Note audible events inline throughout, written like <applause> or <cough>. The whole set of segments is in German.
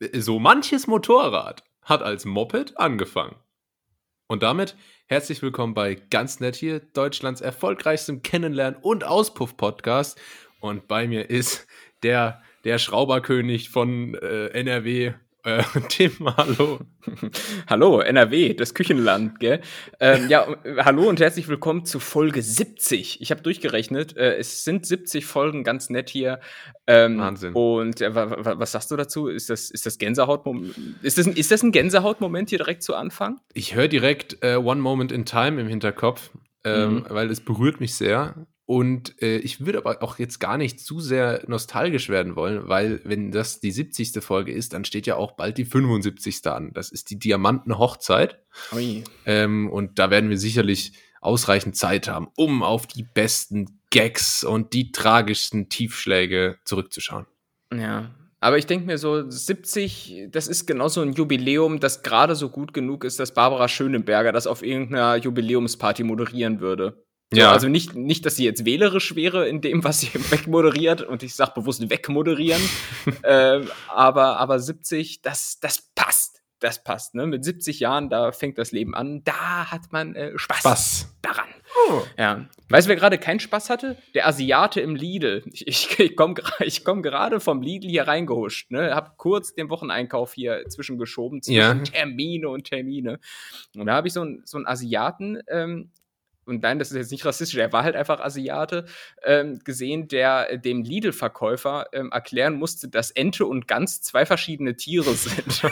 So manches Motorrad hat als Moped angefangen. Und damit herzlich willkommen bei Ganz Nett hier, Deutschlands erfolgreichstem Kennenlernen- und Auspuff-Podcast. Und bei mir ist der, der Schrauberkönig von äh, NRW, äh, <laughs> Tim, hallo. <laughs> hallo, NRW, das Küchenland, gell? Ähm, ja, hallo und herzlich willkommen zu Folge 70. Ich habe durchgerechnet, äh, es sind 70 Folgen, ganz nett hier. Ähm, Wahnsinn. Und äh, was sagst du dazu? Ist das, ist das Gänsehautmoment? Ist das, ein, ist das ein Gänsehautmoment hier direkt zu Anfang? Ich höre direkt äh, One Moment in Time im Hinterkopf, ähm, mhm. weil es berührt mich sehr. Und äh, ich würde aber auch jetzt gar nicht zu sehr nostalgisch werden wollen, weil wenn das die 70. Folge ist, dann steht ja auch bald die 75. an. Das ist die Diamantenhochzeit. Ähm, und da werden wir sicherlich ausreichend Zeit haben, um auf die besten Gags und die tragischsten Tiefschläge zurückzuschauen. Ja, aber ich denke mir so, 70, das ist genauso ein Jubiläum, das gerade so gut genug ist, dass Barbara Schöneberger das auf irgendeiner Jubiläumsparty moderieren würde. So, ja. Also nicht, nicht, dass sie jetzt wählerisch wäre in dem, was sie <laughs> wegmoderiert, und ich sag bewusst wegmoderieren, <laughs> äh, aber, aber 70, das, das passt. Das passt, ne? Mit 70 Jahren, da fängt das Leben an. Da hat man äh, Spaß, Spaß daran. Oh. Ja. Weißt du, wer gerade keinen Spaß hatte? Der Asiate im Lidl. Ich, ich, ich komme ich komm gerade vom Lidl hier reingehuscht, ne? Hab kurz den Wocheneinkauf hier zwischengeschoben, zwischen ja. Termine und Termine. Und da habe ich so einen so einen Asiaten ähm, und nein, das ist jetzt nicht rassistisch, er war halt einfach Asiate, ähm, gesehen, der äh, dem Lidl-Verkäufer ähm, erklären musste, dass Ente und Gans zwei verschiedene Tiere sind.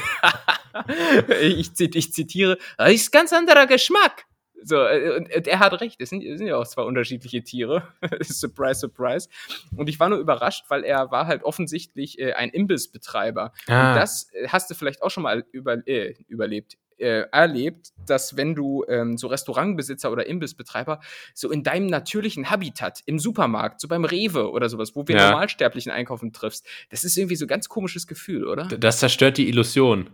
<laughs> ich, ich, zitiere, das ist ganz anderer Geschmack. So, äh, und, und er hat recht, es sind, es sind ja auch zwei unterschiedliche Tiere. <laughs> surprise, surprise. Und ich war nur überrascht, weil er war halt offensichtlich äh, ein Imbissbetreiber. Ah. Und das äh, hast du vielleicht auch schon mal über, äh, überlebt äh, erlebt, dass wenn du ähm, so Restaurantbesitzer oder Imbissbetreiber so in deinem natürlichen Habitat im Supermarkt, so beim Rewe oder sowas, wo wir ja. Normalsterblichen einkaufen triffst, das ist irgendwie so ein ganz komisches Gefühl, oder? Das zerstört die Illusion.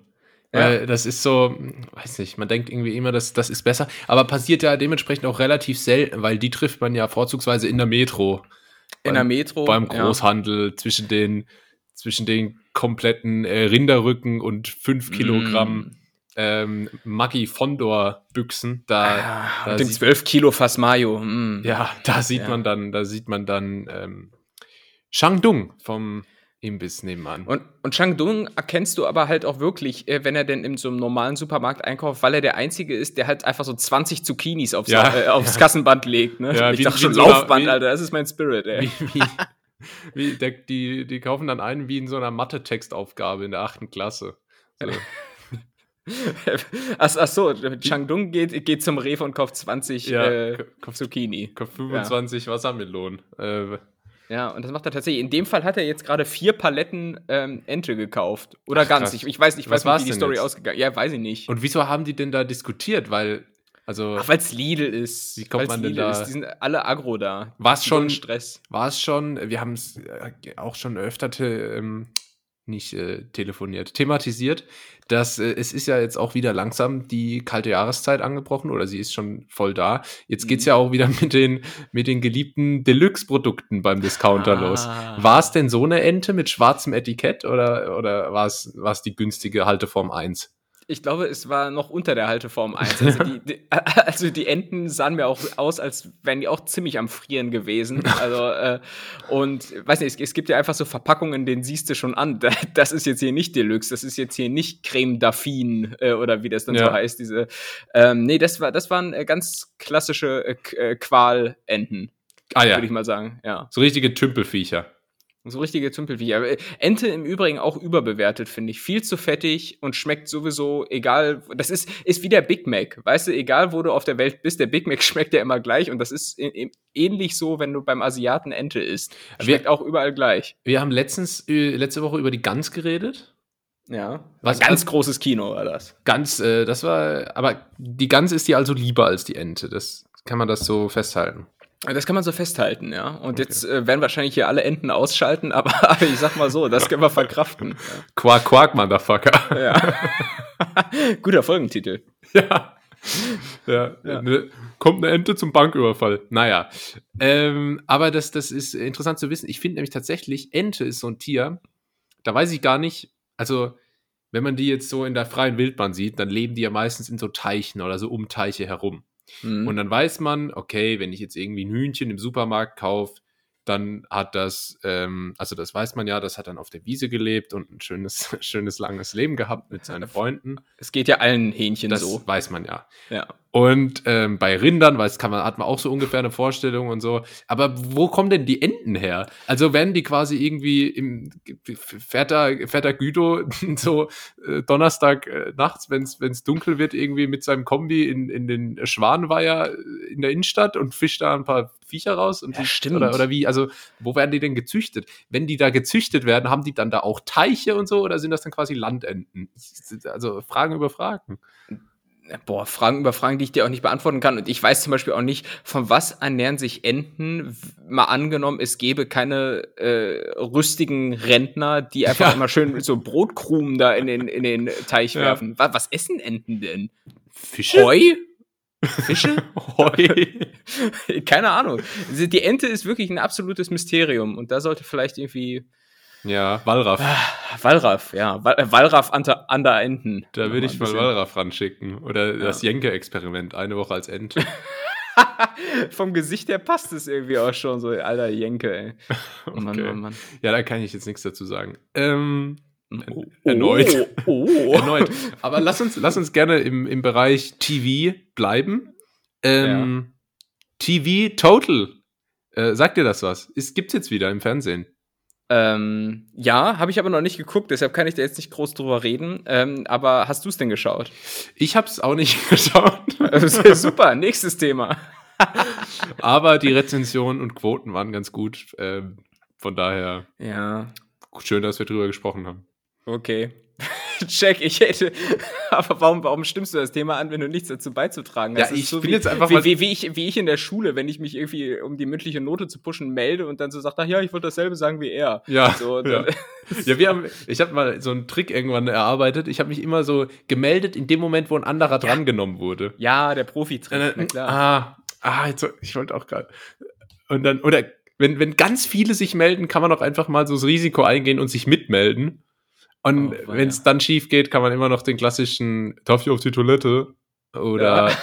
Ja. das ist so, weiß nicht, man denkt irgendwie immer, dass das ist besser, aber passiert ja dementsprechend auch relativ selten, weil die trifft man ja vorzugsweise in der Metro. In beim, der Metro. Beim Großhandel ja. zwischen den zwischen den kompletten äh, Rinderrücken und fünf Kilogramm mm ähm, Maggi Fondor Büchsen. Da, ah, da den 12 Kilo Fass Mayo. Mm. Ja, da sieht ja. man dann, da sieht man dann ähm, Shangdung vom Imbiss nebenan. Und, und Shangdung erkennst du aber halt auch wirklich, äh, wenn er denn in so einem normalen Supermarkt einkauft, weil er der Einzige ist, der halt einfach so 20 Zucchinis aufs, ja, äh, aufs ja. Kassenband legt. Ne? Ja, ich dachte schon Laufband, so Alter, das ist mein Spirit, ey. Wie, wie, <laughs> wie der, die, die kaufen dann ein wie in so einer Mathe-Textaufgabe in der achten Klasse. So. <laughs> ach, <laughs> ach so, Changdung geht, geht zum Rewe und kauft 20 ja, äh, kauft, Zucchini. Kauft 25 ja. Wassermelonen. Äh, ja, und das macht er tatsächlich. In dem Fall hat er jetzt gerade vier Paletten ähm, Ente gekauft. Oder Ach, ganz. Ich, ich, weiß nicht, was, was wie die Story jetzt? ausgegangen Ja, weiß ich nicht. Und wieso haben die denn da diskutiert? Weil, also. Ach, weil es Lidl ist. Wie kommt man denn Lidl da? Ist. Die sind alle agro da. War es schon. Stress. War es schon. Wir haben es äh, auch schon öfter ähm, nicht äh, telefoniert, thematisiert, dass äh, es ist ja jetzt auch wieder langsam die kalte Jahreszeit angebrochen oder sie ist schon voll da. Jetzt geht's mhm. ja auch wieder mit den, mit den geliebten Deluxe-Produkten beim Discounter ah. los. War es denn so eine Ente mit schwarzem Etikett oder, oder war es die günstige Halteform 1? Ich glaube, es war noch unter der Halteform 1. Also die, die, <laughs> also die Enten sahen mir auch aus, als wären die auch ziemlich am Frieren gewesen. Also, äh, und weiß nicht, es, es, gibt ja einfach so Verpackungen, denen siehst du schon an. <laughs> Das ist jetzt hier nicht Deluxe, das ist jetzt hier nicht Creme Daffin äh, oder wie das dann ja. so heißt. Diese, ähm, nee, das war, das waren äh, ganz klassische äh, äh, Qualenten. Ah ja. Würde ich mal sagen, ja. So richtige Tümpelviecher. So richtige Tümpelviecher. Äh, Ente im Übrigen auch überbewertet, finde ich. Viel zu fettig und schmeckt sowieso, egal, das ist, ist wie der Big Mac. Weißt du, egal wo du auf der Welt bist, der Big Mac <laughs> schmeckt ja immer gleich und das ist ähnlich so, wenn du beim Asiaten Ente isst. Schmeckt wir, auch überall gleich. Wir haben letztens, äh, letzte Woche über die Gans geredet. Ja. Was ganz also, großes Kino war das. Ganz, äh, das war, aber die Gans ist dir also lieber als die Ente. Das kann man das so festhalten. Das kann man so festhalten, ja. Und okay. jetzt äh, werden wahrscheinlich hier alle Enten ausschalten, <laughs> aber ich sag mal so, das können wir verkraften. Ja. Quark, Quark, Motherfucker. Ja. <laughs> <laughs> Guter Folgentitel. Ja. Ja, ja. Ne, kommt eine Ente zum Banküberfall. Naja. Ähm, aber das, das ist interessant zu wissen. Ich finde nämlich tatsächlich, Ente ist so ein Tier, da weiß ich gar nicht, also wenn man die jetzt so in der freien Wildbahn sieht, dann leben die ja meistens in so Teichen oder so um Teiche herum. Mhm. Und dann weiß man, okay, wenn ich jetzt irgendwie ein Hühnchen im Supermarkt kaufe, dann hat das, ähm, also das weiß man ja, das hat dann auf der Wiese gelebt und ein schönes, <laughs> schönes langes Leben gehabt mit seinen <laughs> Freunden. Es geht ja allen Hähnchen das so. Das weiß man ja. Ja. Und ähm, bei Rindern, weiß kann man, hat man auch so ungefähr eine Vorstellung und so. Aber wo kommen denn die Enten her? Also werden die quasi irgendwie im fährt da, fährt da Güto <laughs> so äh, Donnerstag äh, nachts, wenn es dunkel wird, irgendwie mit seinem Kombi in, in den Schwanenweiher in der Innenstadt und fischt da ein paar Viecher raus? Und ja, die, stimmt. Oder, oder wie? Also, wo werden die denn gezüchtet? Wenn die da gezüchtet werden, haben die dann da auch Teiche und so oder sind das dann quasi Landenten? Also Fragen über Fragen boah, Fragen über Fragen, die ich dir auch nicht beantworten kann. Und ich weiß zum Beispiel auch nicht, von was ernähren sich Enten? Mal angenommen, es gäbe keine äh, rüstigen Rentner, die <laughs> einfach ja. immer schön so Brotkrumen da in den, in den Teich ja. werfen. Was, was, essen Enten denn? Fische? Heu? Fische? <laughs> Heu? <laughs> keine Ahnung. Die Ente ist wirklich ein absolutes Mysterium. Und da sollte vielleicht irgendwie ja, Wallraff. Ah, Wallraff, ja. Äh, Wallraff an der, an der Enten. Da würde ich mal Wallraff ranschicken. Oder ja. das Jenke-Experiment, eine Woche als Ente. <laughs> Vom Gesicht her passt es irgendwie auch schon so, alter Jenke, ey. <laughs> okay. Mann, Mann, Mann. Ja, da kann ich jetzt nichts dazu sagen. Ähm, oh, erneut. Oh, oh. <laughs> erneut. Aber lass uns, lass uns gerne im, im Bereich TV bleiben. Ähm, ja. TV Total. Äh, sagt dir das was? Gibt es jetzt wieder im Fernsehen? Ähm, ja, habe ich aber noch nicht geguckt, deshalb kann ich da jetzt nicht groß drüber reden. Ähm, aber hast du es denn geschaut? Ich habe es auch nicht <laughs> geschaut. Super, nächstes Thema. <laughs> aber die Rezensionen und Quoten waren ganz gut. Ähm, von daher. Ja. Schön, dass wir drüber gesprochen haben. Okay. <laughs> Check, ich hätte. <laughs> Aber warum, warum stimmst du das Thema an, wenn du nichts dazu beizutragen hast? Ja, ich so bin wie, jetzt einfach wie, mal wie, wie, ich, wie ich in der Schule, wenn ich mich irgendwie, um die mündliche Note zu pushen, melde und dann so sage, ach ja, ich wollte dasselbe sagen wie er. Ja. So, ja. <laughs> ja, wir haben, ich habe mal so einen Trick irgendwann erarbeitet. Ich habe mich immer so gemeldet in dem Moment, wo ein anderer ja. drangenommen wurde. Ja, der Profi-Trick, na klar. Ah, ah jetzt, ich wollte auch gerade. Und dann, oder wenn, wenn ganz viele sich melden, kann man auch einfach mal so das Risiko eingehen und sich mitmelden. Und oh, wenn es dann schief geht, kann man immer noch den klassischen Darf ich auf die Toilette? Oder, ja.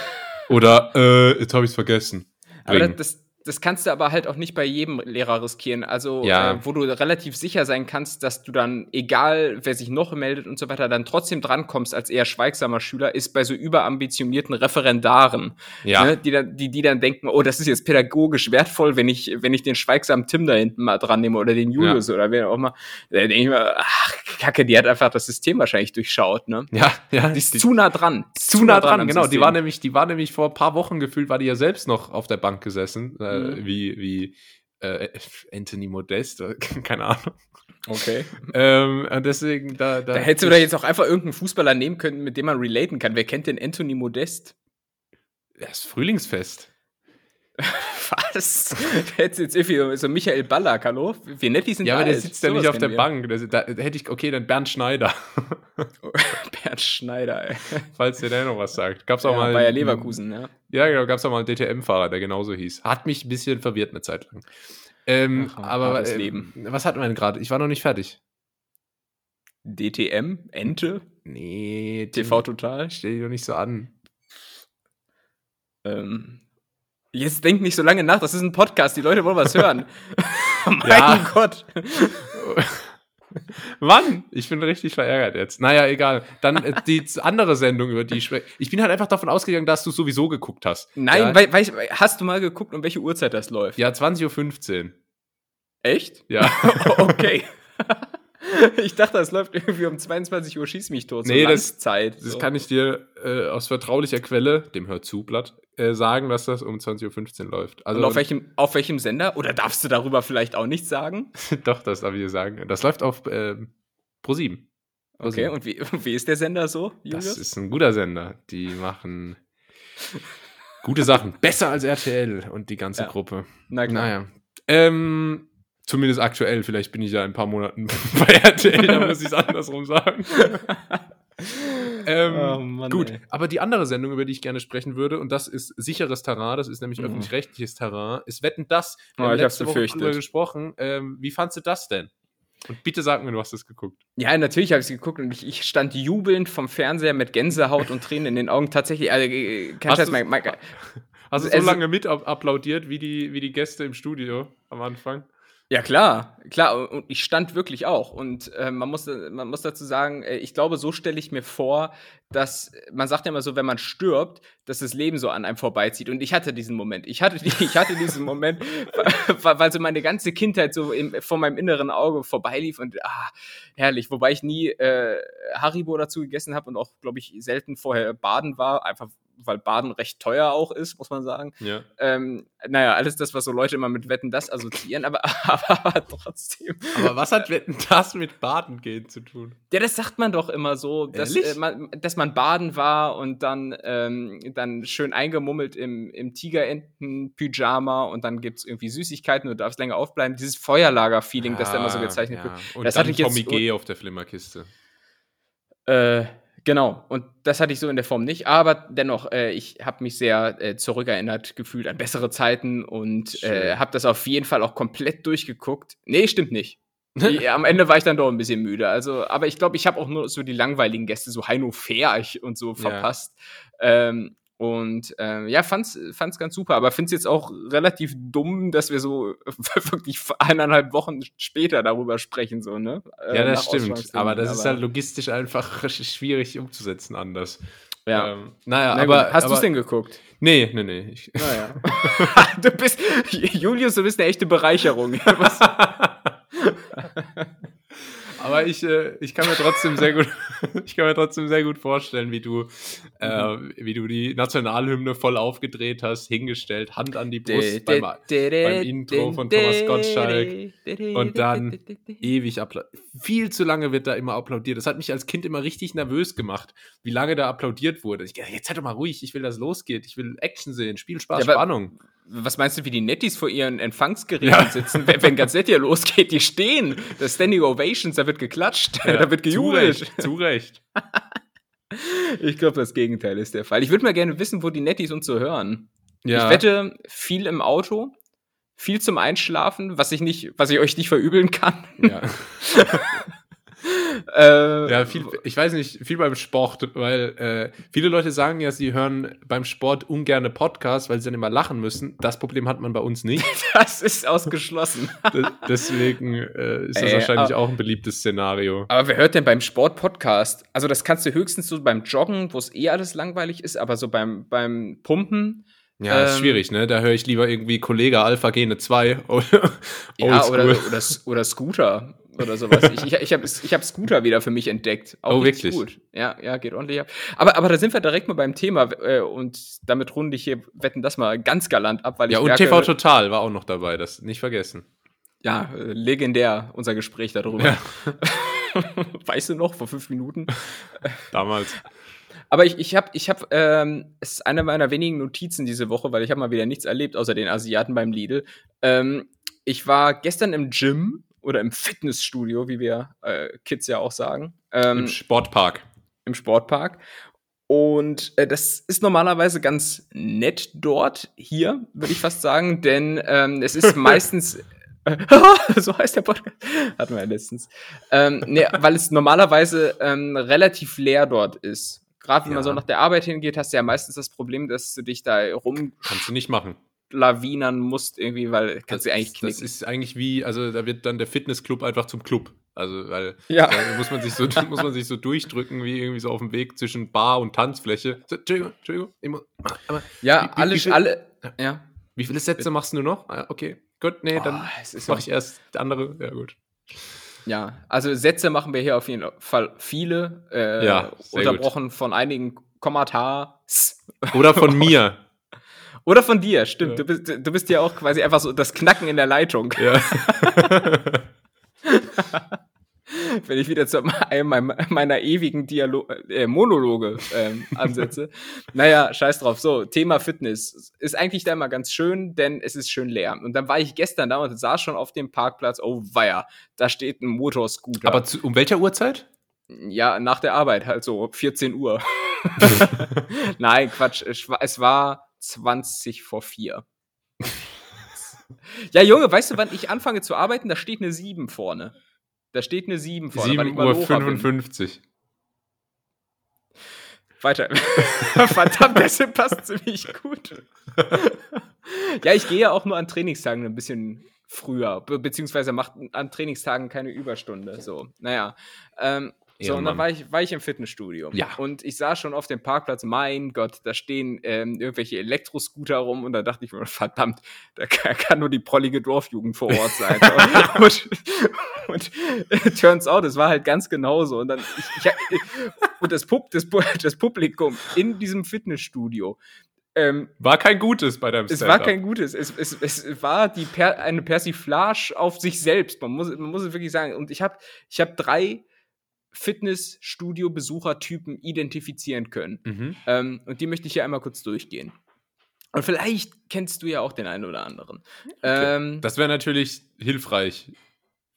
oder äh, jetzt habe ich es vergessen. Aber das, das kannst du aber halt auch nicht bei jedem Lehrer riskieren. Also, ja. äh, wo du relativ sicher sein kannst, dass du dann, egal wer sich noch meldet und so weiter, dann trotzdem drankommst als eher schweigsamer Schüler, ist bei so überambitionierten Referendaren, ja. ne, die, dann, die, die dann denken, oh, das ist jetzt pädagogisch wertvoll, wenn ich, wenn ich den schweigsamen Tim da hinten mal dran nehme oder den Julius ja. oder wer auch mal. Da denke ich mir, ach, Kacke, die hat einfach das System wahrscheinlich durchschaut, ne? Ja, ja. Die ist die, zu nah dran. Zu nah dran, dran genau. System. Die war nämlich, die war nämlich vor ein paar Wochen gefühlt, war die ja selbst noch auf der Bank gesessen. Äh, mhm. wie, wie äh, Anthony Modest, <laughs> keine Ahnung. Okay. ähm, deswegen, da, da, da hättest du da jetzt auch einfach irgendeinen Fußballer nehmen können, mit dem man relaten kann. Wer kennt denn Anthony Modest? Das Frühlingsfest. <laughs> Was? Hättest jetzt irgendwie so Michael Ballack, hallo? Wie nett die sind Ja, aber der sitzt ja nicht auf der wir. Bank. Da, da, hätte ich, okay, dann Bernd Schneider. <laughs> Bernd Schneider, ey. Falls der da noch was sagt. Gab's auch ja, mal. Bayer Leverkusen, ja. Ja, genau, gab's auch mal einen DTM-Fahrer, der genauso hieß. Hat mich ein bisschen verwirrt eine Zeit lang. Ähm, Ach, aber äh, Leben. was hatten wir denn gerade? Ich war noch nicht fertig. DTM? Ente? Nee. TV Total? Stell dich doch nicht so an. Ähm, Jetzt denk nicht so lange nach, das ist ein Podcast, die Leute wollen was hören. <laughs> mein Gott. <laughs> Wann? Ich bin richtig verärgert jetzt. Naja, egal. Dann äh, die andere Sendung, über die ich spreche. Ich bin halt einfach davon ausgegangen, dass du sowieso geguckt hast. Nein, ja? weil, weil, hast du mal geguckt, um welche Uhrzeit das läuft? Ja, 20.15 Uhr. Echt? Ja. <laughs> okay. <laughs> ich dachte, es läuft irgendwie um 22 Uhr Schieß mich tot. So nee, das, Zeit, das so. kann ich dir äh, aus vertraulicher Quelle, dem Hör zu Blatt, äh, sagen, dass das um 20.15 Uhr läuft. Also, Und auf welchem, auf welchem Sender? Oder darfst du darüber vielleicht auch nichts sagen? <laughs> Doch, das darf ich dir sagen. Das läuft auf äh, Pro7. Okay, und wie, <laughs> wie ist der Sender so, Julius? Das ist ein guter Sender. Die machen gute Sachen. Besser als RTL und die ganze ja. Gruppe. Na klar. Naja. Ähm, Zumindest aktuell, vielleicht bin ich ja in ein paar Monaten <laughs> bei RTL, da muss ich es andersrum sagen. <laughs> ähm, oh Mann, gut, ey. aber die andere Sendung, über die ich gerne sprechen würde, und das ist sicheres Terrain, das ist nämlich mhm. öffentlich-rechtliches Terrain, ist Wetten das. Wir oh, haben letzte Woche drüber gesprochen. Ähm, wie fandst du das denn? Und bitte sag mir, du hast es geguckt. Ja, natürlich habe ich es geguckt und ich, ich, stand jubelnd vom Fernseher mit Gänsehaut und Tränen in den Augen. Tatsächlich, also, hast, Scheiß, mein, mein, <laughs> hast du so lange mit applaudiert wie die, wie die Gäste im Studio am Anfang? Ja, klar, klar. Und ich stand wirklich auch. Und äh, man, muss, man muss dazu sagen, äh, ich glaube, so stelle ich mir vor, dass man sagt ja immer so, wenn man stirbt, dass das Leben so an einem vorbeizieht. Und ich hatte diesen Moment. Ich hatte, <laughs> ich hatte diesen Moment, <laughs> weil, weil, so meine ganze Kindheit so im, vor meinem inneren Auge vorbeilief und ah, herrlich. Wobei ich nie äh, Haribo dazu gegessen habe und auch, glaube ich, selten vorher baden war, einfach weil Baden recht teuer auch ist, muss man sagen. Ja. Ähm, naja, alles das, was so Leute immer mit Wetten das assoziieren, aber, aber, <laughs> aber, trotzdem. Aber was hat Wetten das mit Baden gehen zu tun? Ja, das sagt man doch immer so, dass, äh, man, dass man baden war und dann, ähm, dann schön eingemummelt im, im Tigerenten-Pyjama und dann gibt es irgendwie Süßigkeiten und du darfst länger aufbleiben. Dieses Feuerlager-Feeling, ah, das da immer so ah, gezeichnet ja. wird. Und das dann hatte ich Tommy jetzt, G auf der Flimmerkiste. Äh, Genau, und das hatte ich so in der Form nicht, aber dennoch, äh, ich habe mich sehr äh, zurückerinnert gefühlt an bessere Zeiten und äh, habe das auf jeden Fall auch komplett durchgeguckt. Nee, stimmt nicht. <laughs> Die, am Ende war ich dann doch ein bisschen müde. Also, aber ich glaube, ich habe auch nur so die langweiligen Gäste, so Heino Ferch und so verpasst. Ja. Ähm, und ähm, ja, fand's, fand's ganz super, aber find's jetzt auch relativ dumm, dass wir so <laughs> wirklich eineinhalb Wochen später darüber sprechen, so, ne? Äh, ja, das stimmt. Aber das aber ist halt logistisch einfach <laughs> schwierig umzusetzen anders. Ja. Ähm, naja, Na aber. Hast du es denn geguckt? Nee, nee, nee. Ich naja. <laughs> du bist, Julius, du bist eine echte Bereicherung. Aber ich, äh, ich kann mir trotzdem sehr gut, <laughs> ich kann mir trotzdem sehr gut vorstellen, wie du, äh, wie du die Nationalhymne voll aufgedreht hast, hingestellt, Hand an die Brust beim, beim Intro von Thomas Gottschalk und dann ewig applaudiert. Viel zu lange wird da immer applaudiert. Das hat mich als Kind immer richtig nervös gemacht, wie lange da applaudiert wurde. Ich, jetzt halt doch mal ruhig, ich will, dass es losgeht. Ich will Action sehen, Spiel, Spaß, ja, Spannung was meinst du, wie die Nettis vor ihren Empfangsgeräten ja. sitzen, wenn, wenn ganz nett hier losgeht? Die stehen. Das Standing Ovations, da wird geklatscht, ja. da wird gejubelt. Zu Recht. Zu Recht. <laughs> ich glaube, das Gegenteil ist der Fall. Ich würde mal gerne wissen, wo die Nettis uns so hören. Ja. Ich wette, viel im Auto, viel zum Einschlafen, was ich nicht, was ich euch nicht verübeln kann. Ja. <laughs> äh, ja, viel, ich weiß nicht, viel beim Sport, weil äh, viele Leute sagen ja, sie hören beim Sport ungerne Podcasts, weil sie dann immer lachen müssen. Das Problem hat man bei uns nicht. <laughs> das ist ausgeschlossen. Deswegen äh, ist das Ey, wahrscheinlich aber, auch ein beliebtes Szenario. Aber wer hört denn beim Sport-Podcast? Also, das kannst du höchstens so beim Joggen, wo es eh alles langweilig ist, aber so beim, beim Pumpen. Ja, ähm, ist schwierig, ne? Da höre ich lieber irgendwie Kollege Alpha Gene 2 <laughs> oder, ja, oder, oder, oder Scooter oder sowas. ich ich, ich habe ich hab Scooter wieder für mich entdeckt. Auch oh, wirklich? Gut. Ja, ja, geht ordentlich ab. Aber, aber da sind wir direkt mal beim Thema äh, und damit runde ich hier, wetten das mal ganz galant ab, weil ich. Ja, und merke, TV Total war auch noch dabei, das nicht vergessen. Ja, äh, legendär, unser Gespräch darüber. Ja. <laughs> weißt du noch, vor fünf Minuten? <laughs> Damals. Aber ich, ich habe, ich hab, ähm, es ist eine meiner wenigen Notizen diese Woche, weil ich habe mal wieder nichts erlebt, außer den Asiaten beim Lidl. Ähm, ich war gestern im Gym oder im Fitnessstudio, wie wir äh, Kids ja auch sagen. Ähm, Im Sportpark. Im Sportpark. Und äh, das ist normalerweise ganz nett dort, hier, würde ich fast sagen, denn ähm, es ist <laughs> meistens. Äh, <laughs> so heißt der Podcast. Hatten wir ja letztens. Ähm, nee, weil es normalerweise ähm, relativ leer dort ist. Gerade wenn ja. man so nach der Arbeit hingeht, hast du ja meistens das Problem, dass du dich da rum. Kannst du nicht machen lawinern musst, irgendwie, weil kannst du eigentlich knicken. Das ist eigentlich wie, also da wird dann der Fitnessclub einfach zum Club. Also, weil ja. da muss man sich so, <laughs> muss man sich so durchdrücken, wie irgendwie so auf dem Weg zwischen Bar und Tanzfläche. So, Entschuldigung, Entschuldigung. Immer, aber ja, wie, alle, wie viel, alle, ja. Wie viele Sätze machst du noch? Ah, okay, gut, nee, oh, dann mache ich erst andere. Ja, gut. Ja, also Sätze machen wir hier auf jeden Fall viele. Äh, ja, unterbrochen gut. von einigen Kommentaren. Oder von <laughs> mir. Oder von dir, stimmt. Ja. Du, bist, du bist ja auch quasi einfach so das Knacken in der Leitung. Ja. <laughs> Wenn ich wieder zu einem meiner ewigen Dialo äh, Monologe ähm, ansetze. naja, scheiß drauf. So, Thema Fitness. Ist eigentlich da immer ganz schön, denn es ist schön leer. Und dann war ich gestern da und saß schon auf dem Parkplatz. Oh, weia, da steht ein Motorscooter. Aber zu, um welcher Uhrzeit? Ja, nach der Arbeit, halt so 14 Uhr. <laughs> Nein, Quatsch. Es war 20 vor 4. ja, Junge, weißt du, wann ich anfange zu arbeiten? Da steht eine 7 vorne. Da steht eine 7 vor. 7 Uhr 55. Weiter. <laughs> Verdammt, das passt ziemlich gut. ja, ich gehe ja auch nur an Trainingstagen ein bisschen früher, be beziehungsweise macht an Trainingstagen keine Überstunde. So, naja. Ähm, so, und dann war ich, war ich im Fitnessstudio. Ja. Und ich sah schon auf dem Parkplatz, mein Gott, da stehen ähm, irgendwelche Elektroscooter rum und da dachte ich mir, verdammt, da kann, kann nur die prollige Dorfjugend vor Ort sein. <laughs> und, und, und turns out, es war halt ganz genauso. Und dann, ich, ich, und das, Pub, das, das Publikum in diesem Fitnessstudio, ähm, war kein gutes bei deinem Es war kein gutes. Es, es, es war die per, eine Persiflage auf sich selbst. Man muss, man muss es wirklich sagen. Und ich habe ich hab drei Fitnessstudio-Besuchertypen identifizieren können. Mhm. Ähm, und die möchte ich hier einmal kurz durchgehen. Und vielleicht kennst du ja auch den einen oder anderen. Okay. Ähm, das wäre natürlich hilfreich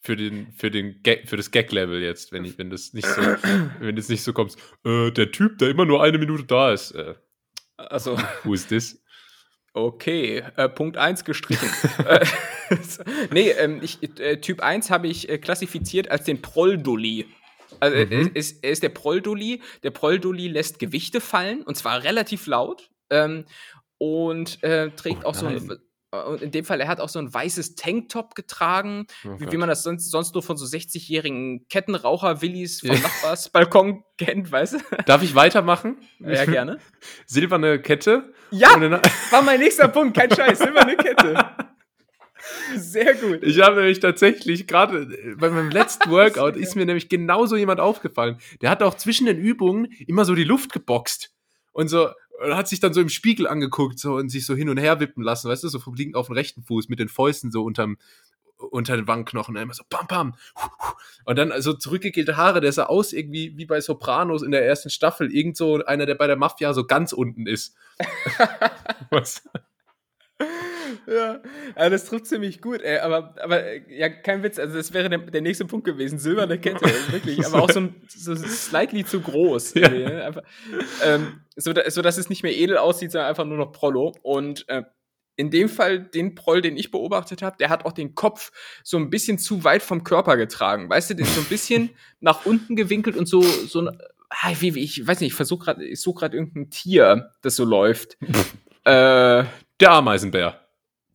für den für den Gag, für das Gag Level jetzt, wenn ich wenn das nicht so <laughs> wenn das nicht so kommst. Äh, der Typ, der immer nur eine Minute da ist. Äh, also who is this? Okay, äh, Punkt 1 gestrichen. <laughs> <laughs> Nee, ähm, ich, äh, Typ 1 habe ich äh, klassifiziert als den Proldulli. Also mhm. er, ist, er ist der Proldulli. Der Proldulli lässt Gewichte fallen und zwar relativ laut. Ähm, und äh, trägt oh, auch so ein, und in dem Fall, er hat auch so ein weißes Tanktop getragen, oh wie, wie, man das sonst, sonst nur von so 60-jährigen Kettenraucher-Willis vom Nachbarsbalkon <laughs> kennt, weißt du? Darf ich weitermachen? <laughs> Ja, gerne. <laughs> Silberne Kette. Ja, war mein nächster Punkt, kein Scheiß, silberne Kette. Sehr gut. Ich habe nämlich tatsächlich gerade äh, bei meinem letzten <laughs> Workout ist mir nämlich genauso jemand aufgefallen. Der hat auch zwischen den Übungen immer so die Luft geboxt und so und hat sich dann so im Spiegel angeguckt so und sich so hin und her wippen lassen, weißt du, so liegend auf dem rechten Fuß mit den Fäusten so unterm unter den Wangenknochen, immer so pam pam und dann so zurückgegelte Haare, der sah aus irgendwie wie bei Sopranos in der ersten Staffel, irgend so einer, der bei der Mafia so ganz unten ist. <laughs> Was? Ja, also das trifft ziemlich gut, ey. Aber, aber ja, kein Witz. Also, das wäre der, der nächste Punkt gewesen. Silberne Kette, <laughs> wirklich. Aber auch so, ein, so slightly zu groß. Ja. Ne? Einfach, ähm, so, so, dass es nicht mehr edel aussieht, sondern einfach nur noch Prollo. Und äh, in dem Fall, den Proll, den ich beobachtet habe, der hat auch den Kopf so ein bisschen zu weit vom Körper getragen. Weißt du, den so ein bisschen <laughs> nach unten gewinkelt und so, so ah, wie, wie, ich weiß nicht, ich versuche gerade, ich suche gerade irgendein Tier, das so läuft. <laughs> äh, der Ameisenbär.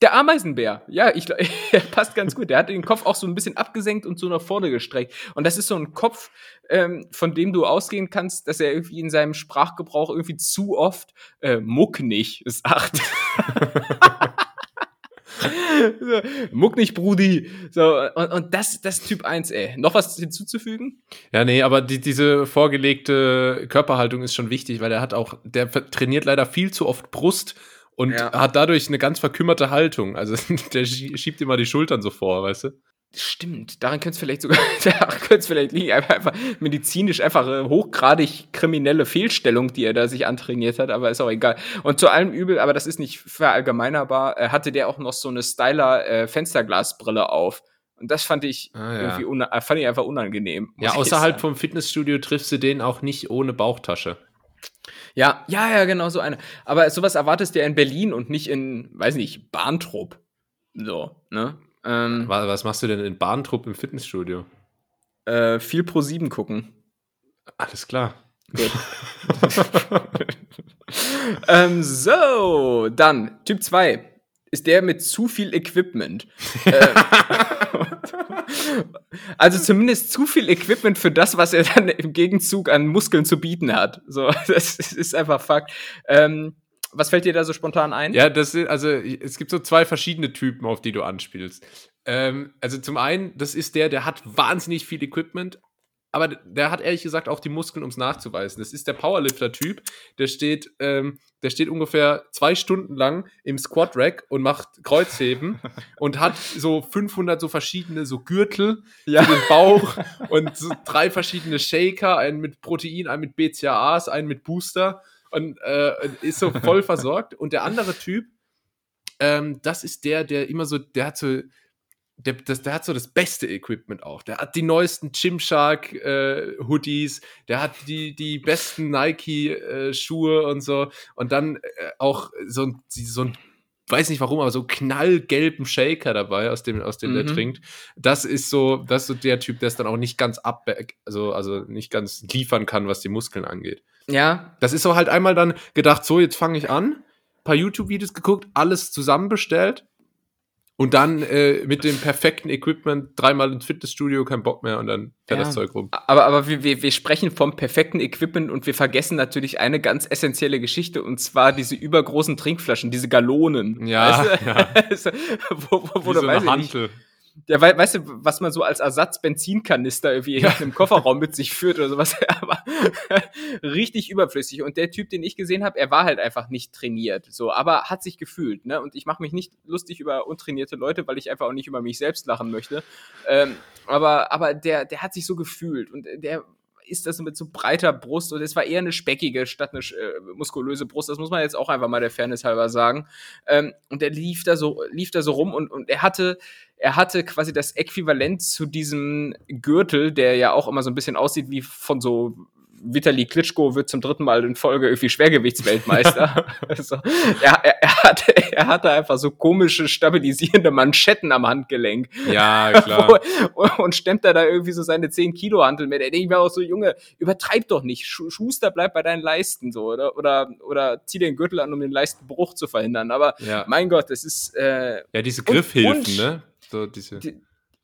Der Ameisenbär, ja, ich, <laughs> er passt ganz gut. Der hat den Kopf auch so ein bisschen abgesenkt und so nach vorne gestreckt. Und das ist so ein Kopf, ähm, von dem du ausgehen kannst, dass er irgendwie in seinem Sprachgebrauch irgendwie zu oft äh, mucknig sagt. <laughs> so, muck nicht, Brudi. So, und, und das, das Typ 1, ey. Noch was hinzuzufügen? Ja, nee, aber die, diese vorgelegte Körperhaltung ist schon wichtig, weil er hat auch, der trainiert leider viel zu oft Brust und ja. hat dadurch eine ganz verkümmerte Haltung. Also <laughs> der schiebt immer die Schultern so vor, weißt du? Stimmt, daran könnte es vielleicht sogar, <laughs> daran könnte es vielleicht liegen, einfach, einfach medizinisch einfach hochgradig kriminelle Fehlstellung, die er da sich antrainiert hat, aber ist auch egal. Und zu allem Übel, aber das ist nicht verallgemeinerbar, äh, hatte der auch noch so eine Styler äh, Fensterglasbrille auf. Und das fand ich ah, ja. irgendwie fand ich einfach unangenehm. Ja, außerhalb vom Fitnessstudio triffst du den auch nicht ohne Bauchtasche. Ja, ja, ja, genau so eine. Aber sowas erwartest du ja in Berlin und nicht in, weiß nicht, Bahntrupp. So, ne? Ähm, was, was, machst du denn in Bahntrupp im Fitnessstudio? Äh, viel pro sieben gucken. Alles klar. Gut. <laughs> ähm, so, dann Typ 2 ist der mit zu viel Equipment. <laughs> äh, also zumindest zu viel Equipment für das, was er dann im Gegenzug an Muskeln zu bieten hat. So, <laughs> das ist einfach Fakt. Ähm, was fällt dir da so spontan ein? Ja, das sind, also es gibt so zwei verschiedene Typen, auf die du anspielst. Ähm, also zum einen, das ist der, der hat wahnsinnig viel Equipment, aber der hat ehrlich gesagt auch die Muskeln, um es nachzuweisen. Das ist der Powerlifter-Typ, der steht, ähm, der steht ungefähr zwei Stunden lang im Squat-Rack und macht Kreuzheben <laughs> und hat so 500 so verschiedene so Gürtel ja. für den Bauch und so drei verschiedene Shaker, einen mit Protein, einen mit BCAAs, einen mit Booster und äh, ist so voll <laughs> versorgt. Und der andere Typ, ähm, das ist der, der immer so, der hat so der, das, der hat so das beste Equipment auch. Der hat die neuesten Gymshark äh, Hoodies, der hat die, die besten Nike äh, Schuhe und so. Und dann äh, auch so, so ein weiß nicht warum, aber so knallgelben Shaker dabei, aus dem, aus dem mhm. der trinkt. Das ist so, das ist so der Typ, der es dann auch nicht ganz ab, also, also nicht ganz liefern kann, was die Muskeln angeht. Ja. Das ist so halt einmal dann gedacht, so, jetzt fange ich an, paar YouTube-Videos geguckt, alles zusammenbestellt und dann äh, mit dem perfekten Equipment dreimal ins Fitnessstudio, kein Bock mehr und dann fährt ja. das Zeug rum. Aber, aber wir, wir sprechen vom perfekten Equipment und wir vergessen natürlich eine ganz essentielle Geschichte und zwar diese übergroßen Trinkflaschen, diese Gallonen. Ja. Weißt du? ja. <laughs> wo, wo, wo Wie so eine Hantel. Nicht, ja, we weißt du, was man so als Ersatz-Benzinkanister irgendwie ja. in einem Kofferraum mit sich führt oder sowas, <laughs> aber richtig überflüssig. Und der Typ, den ich gesehen habe, er war halt einfach nicht trainiert, so, aber hat sich gefühlt, ne? Und ich mache mich nicht lustig über untrainierte Leute, weil ich einfach auch nicht über mich selbst lachen möchte. Ähm, aber, aber der, der hat sich so gefühlt und der ist das mit so breiter Brust und es war eher eine speckige statt eine äh, muskulöse Brust. Das muss man jetzt auch einfach mal der Fairness halber sagen. Ähm, und er lief da so, lief da so rum und, und er hatte, er hatte quasi das Äquivalent zu diesem Gürtel, der ja auch immer so ein bisschen aussieht wie von so Vitali Klitschko wird zum dritten Mal in Folge irgendwie Schwergewichtsweltmeister. <laughs> <laughs> also, er, er, er, hatte, er hatte einfach so komische stabilisierende Manschetten am Handgelenk. Ja, <laughs> klar. und stemmt er da irgendwie so seine 10 Kilo Hantel mit. Er denkt mir auch so, Junge, übertreib doch nicht. Schuster, bleib bei deinen Leisten so, oder? Oder, oder zieh den Gürtel an, um den Leistenbruch zu verhindern. Aber ja. mein Gott, es ist. Äh, ja, diese Griffhilfen, und, ne? So diese. Die,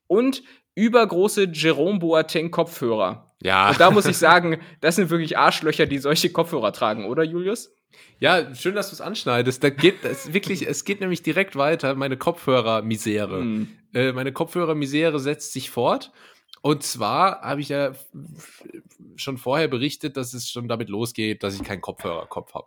und übergroße Jerome Boateng Kopfhörer. Ja. Und da muss ich sagen, das sind wirklich Arschlöcher, die solche Kopfhörer tragen, oder Julius? Ja, schön, dass du es anschneidest. Da geht es wirklich, es geht nämlich direkt weiter. Meine Kopfhörer-Misere. Mhm. Äh, meine Kopfhörer-Misere setzt sich fort. Und zwar habe ich ja schon vorher berichtet, dass es schon damit losgeht, dass ich keinen Kopfhörerkopf habe.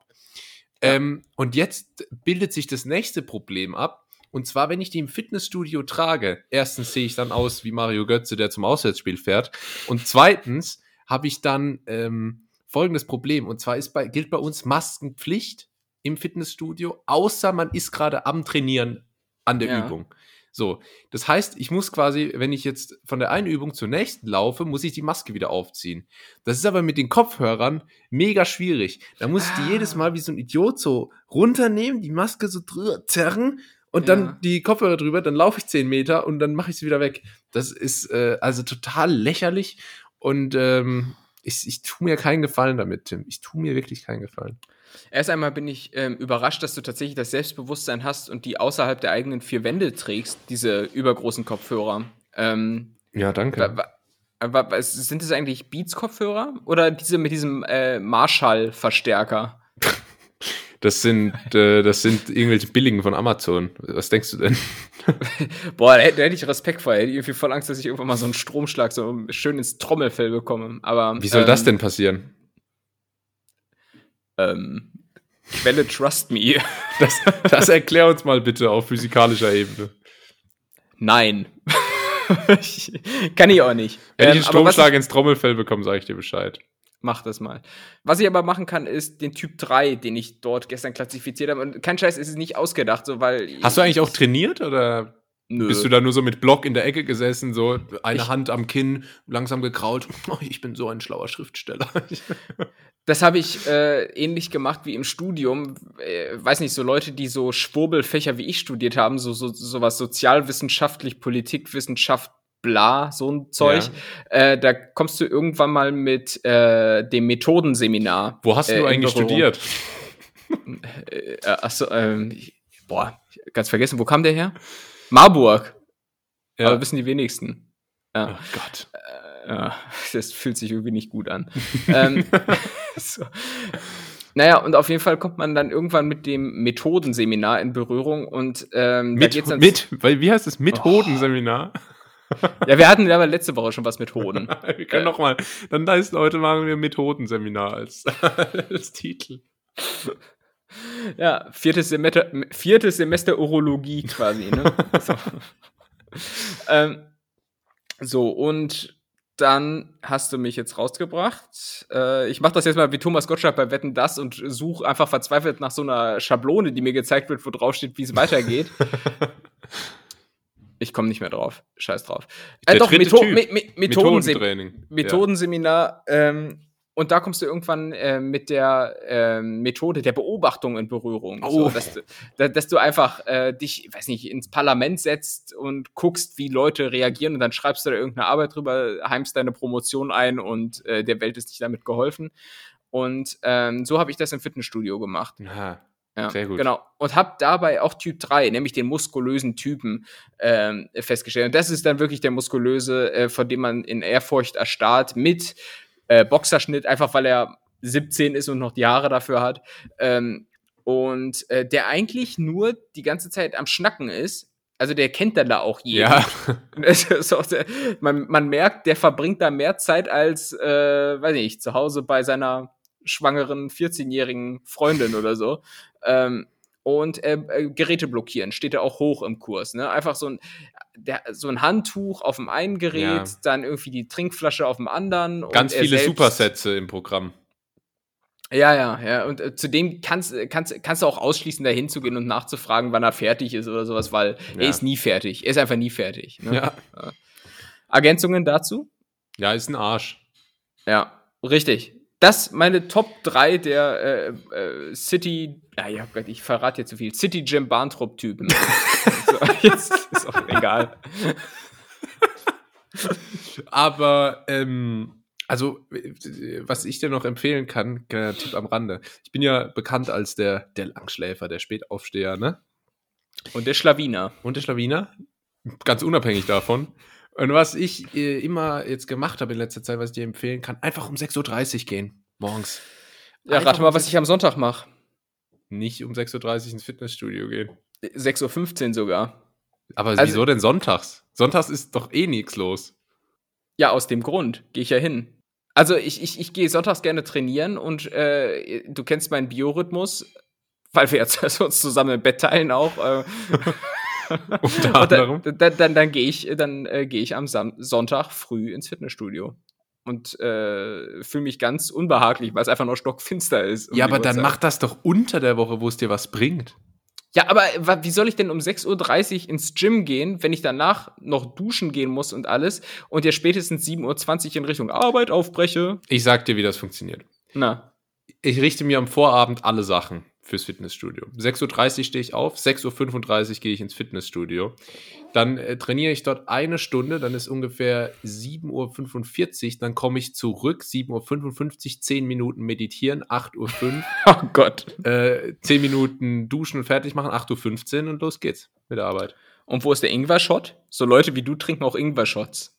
Ja. Ähm, und jetzt bildet sich das nächste Problem ab. Und zwar, wenn ich die im Fitnessstudio trage, erstens sehe ich dann aus wie Mario Götze, der zum Auswärtsspiel fährt. Und zweitens habe ich dann ähm, folgendes Problem. Und zwar ist bei, gilt bei uns Maskenpflicht im Fitnessstudio, außer man ist gerade am Trainieren an der ja. Übung. So, das heißt, ich muss quasi, wenn ich jetzt von der einen Übung zur nächsten laufe, muss ich die Maske wieder aufziehen. Das ist aber mit den Kopfhörern mega schwierig. Da muss ich die ah. jedes Mal wie so ein Idiot so runternehmen, die Maske so drüber zerren und ja. dann die Kopfhörer drüber, dann laufe ich zehn Meter und dann mache ich sie wieder weg. Das ist äh, also total lächerlich und ähm, ich, ich tue mir keinen Gefallen damit, Tim. Ich tue mir wirklich keinen Gefallen. Erst einmal bin ich ähm, überrascht, dass du tatsächlich das Selbstbewusstsein hast und die außerhalb der eigenen vier Wände trägst, diese übergroßen Kopfhörer. Ähm, ja, danke. sind es eigentlich Beats-Kopfhörer oder diese mit diesem äh, Marshall-Verstärker? Das sind, <laughs> äh, das sind irgendwelche billigen von Amazon. Was denkst du denn? <laughs> Boah, da hätte, da hätte ich Respekt vor. Ich hätte irgendwie voll Angst, dass ich irgendwann mal so einen Stromschlag so schön ins Trommelfell bekomme. Aber, Wie soll ähm, das denn passieren? Ähm, Quelle Trust Me. <laughs> Das, das erklär uns mal bitte auf physikalischer Ebene. Nein. kann ich auch nicht. Wenn ähm, ich einen Stromschlag ins Trommelfell bekomme, sage ich dir Bescheid mach das mal. Was ich aber machen kann, ist den Typ 3, den ich dort gestern klassifiziert habe. Und kein Scheiß, ist es nicht ausgedacht, so weil. Hast du eigentlich auch trainiert oder Nö. bist du da nur so mit Block in der Ecke gesessen, so eine ich, Hand am Kinn, langsam gekraut? Oh, <laughs> ich bin so ein schlauer Schriftsteller. <laughs> das habe ich äh, ähnlich gemacht wie im Studium. Äh, weiß nicht, so Leute, die so Schwurbelfächer wie ich studiert haben, so, so sowas sozialwissenschaftlich, Politikwissenschaft, bla, so ein Zeug. Ja. Äh, da kommst du irgendwann mal mit äh, dem Methodenseminar. Wo hast du äh, eigentlich studiert? äh, achso, ähm, boah, ganz vergessen, wo kam der her? Marburg. Ja. Aber wissen die wenigsten. Ja. Oh Gott. Äh, ja, das fühlt sich irgendwie nicht gut an. <laughs> ähm, so. Naja, und auf jeden Fall kommt man dann irgendwann mit dem Methodenseminar in Berührung und ähm, mit, mit, weil wie heißt es Methodenseminar? Oh ja, wir hatten aber letzte Woche schon was mit Hoden. <laughs> wir können äh, noch mal. Dann heißt heute machen wir Methodenseminar als, <laughs> als Titel. Ja, viertes Semester, viertes Semester Urologie quasi, ne? <laughs> so. ähm, so, und dann hast du mich jetzt rausgebracht. Äh, ich mache das jetzt mal wie Thomas Gottschalk bei Wetten das und suche einfach verzweifelt nach so einer Schablone, die mir gezeigt wird, wo drauf steht, wie es weitergeht. Ich komme nicht mehr drauf. Scheiß drauf. Äh, doch, Metho Me Me Methodenseminar. Methodenseminar. Ähm, und da kommst du irgendwann äh, mit der äh, Methode der Beobachtung in Berührung. Oh. So, dass, du, dass, du einfach äh, dich, weiß nicht, ins Parlament setzt und guckst, wie Leute reagieren und dann schreibst du da irgendeine Arbeit drüber, heimst deine Promotion ein und äh, der Welt ist dich damit geholfen. Und ähm, so habe ich das im Fitnessstudio gemacht. Aha. Ja, Sehr gut. Genau. Und habe dabei auch Typ 3, nämlich den muskulösen Typen, ähm, festgestellt. Und das ist dann wirklich der muskulöse, äh, von dem man in Ehrfurcht erstarrt, mit äh, Boxerschnitt, einfach weil er 17 ist und noch die Haare dafür hat. Ähm, und äh, der eigentlich nur die ganze Zeit am Schnacken ist. Also der kennt dann da auch jeden. Ja. <laughs> der, man, man merkt, der verbringt da mehr Zeit als, äh, weiß ich nicht, zu Hause bei seiner schwangeren 14-jährigen Freundin oder so. Ähm, und äh, äh, Geräte blockieren steht ja auch hoch im Kurs. Ne? Einfach so ein, der, so ein Handtuch auf dem einen Gerät, ja. dann irgendwie die Trinkflasche auf dem anderen. Ganz viele Supersätze im Programm. Ja, ja, ja. Und äh, zudem kannst, kannst, kannst du auch ausschließen, da hinzugehen und nachzufragen, wann er fertig ist oder sowas, weil ja. er ist nie fertig. Er ist einfach nie fertig. Ne? Ja. Ergänzungen dazu? Ja, ist ein Arsch. Ja, richtig das meine Top 3 der äh, äh, City, naja, Gott, ich verrate jetzt zu viel, City Jim Barntrup-Typen. <laughs> so, jetzt ist auch egal. Aber, ähm, also, was ich dir noch empfehlen kann, kleiner Tipp am Rande. Ich bin ja bekannt als der, der Langschläfer, der Spätaufsteher, ne? Und der Schlawiner. Und der Schlawiner. Ganz unabhängig davon. Und was ich äh, immer jetzt gemacht habe in letzter Zeit, was ich dir empfehlen kann, einfach um 6.30 Uhr gehen, morgens. Ja, einfach rate mal, um was ich am Sonntag mache. Nicht um 6.30 Uhr ins Fitnessstudio gehen. 6.15 Uhr sogar. Aber also, wieso denn sonntags? Sonntags ist doch eh nichts los. Ja, aus dem Grund gehe ich ja hin. Also ich, ich, ich gehe sonntags gerne trainieren und äh, du kennst meinen Biorhythmus, weil wir jetzt <laughs> uns zusammen im Bett teilen auch. Äh, <laughs> <laughs> Unter anderem. Dann, dann, dann, dann gehe ich, dann, äh, geh ich am Sam Sonntag früh ins Fitnessstudio und äh, fühle mich ganz unbehaglich, weil es einfach noch stockfinster ist. Um ja, aber dann mach das doch unter der Woche, wo es dir was bringt. Ja, aber wie soll ich denn um 6.30 Uhr ins Gym gehen, wenn ich danach noch duschen gehen muss und alles und ja spätestens 7.20 Uhr in Richtung Arbeit aufbreche? Ich sag dir, wie das funktioniert. Na. Ich richte mir am Vorabend alle Sachen fürs Fitnessstudio. 6.30 Uhr stehe ich auf, 6.35 Uhr gehe ich ins Fitnessstudio. Dann äh, trainiere ich dort eine Stunde, dann ist ungefähr 7.45 Uhr, dann komme ich zurück, 7.55 Uhr, 10 Minuten meditieren, 8.05 Uhr. <laughs> oh Gott. Äh, 10 Minuten duschen und fertig machen, 8.15 Uhr und los geht's mit der Arbeit. Und wo ist der Ingwer-Shot? So Leute wie du trinken auch Ingwer-Shots.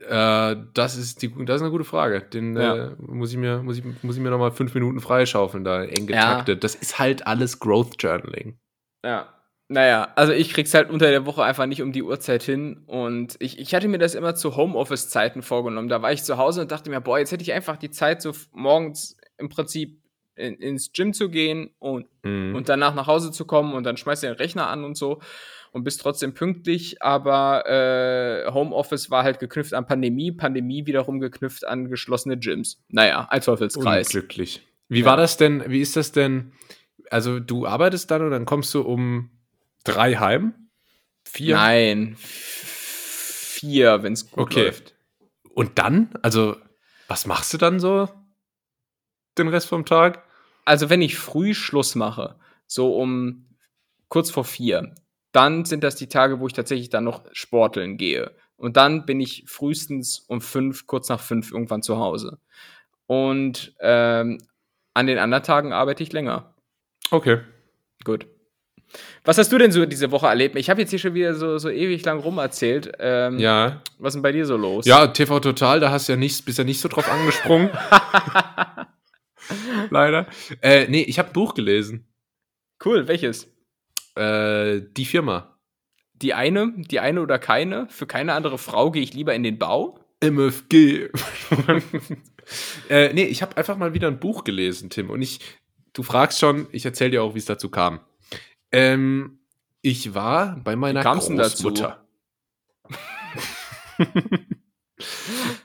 Äh, das, ist die, das ist eine gute Frage. Den ja. äh, muss ich mir, muss ich, muss ich mir nochmal fünf Minuten freischaufeln, da eng getaktet. Ja. Das ist halt alles Growth Journaling. Ja. Naja, also ich krieg's halt unter der Woche einfach nicht um die Uhrzeit hin. Und ich, ich hatte mir das immer zu Homeoffice-Zeiten vorgenommen. Da war ich zu Hause und dachte mir, boah, jetzt hätte ich einfach die Zeit, so morgens im Prinzip in, ins Gym zu gehen und, mhm. und danach nach Hause zu kommen und dann schmeißt du den Rechner an und so und bist trotzdem pünktlich, aber äh, Homeoffice war halt geknüpft an Pandemie, Pandemie wiederum geknüpft an geschlossene Gyms. Naja, ein Teufelskreis. Unglücklich. Wie ja. war das denn, wie ist das denn, also du arbeitest dann und dann kommst du um drei heim? Vier? Nein, vier, wenn es gut okay. läuft. Und dann, also was machst du dann so den Rest vom Tag? Also wenn ich früh Schluss mache, so um kurz vor vier, dann sind das die Tage, wo ich tatsächlich dann noch sporteln gehe. Und dann bin ich frühestens um fünf, kurz nach fünf irgendwann zu Hause. Und ähm, an den anderen Tagen arbeite ich länger. Okay. Gut. Was hast du denn so diese Woche erlebt? Ich habe jetzt hier schon wieder so, so ewig lang rumerzählt. Ähm, ja. Was ist denn bei dir so los? Ja, TV Total, da hast du ja nicht, bist ja nicht so drauf angesprungen. <laughs> Leider. Äh, nee, ich habe ein Buch gelesen. Cool, welches? Äh, die Firma. Die eine, die eine oder keine. Für keine andere Frau gehe ich lieber in den Bau. MFG. <laughs> äh, nee, ich habe einfach mal wieder ein Buch gelesen, Tim. Und ich, du fragst schon, ich erzähle dir auch, wie es dazu kam. Ähm, ich war bei meiner Großmutter. <laughs>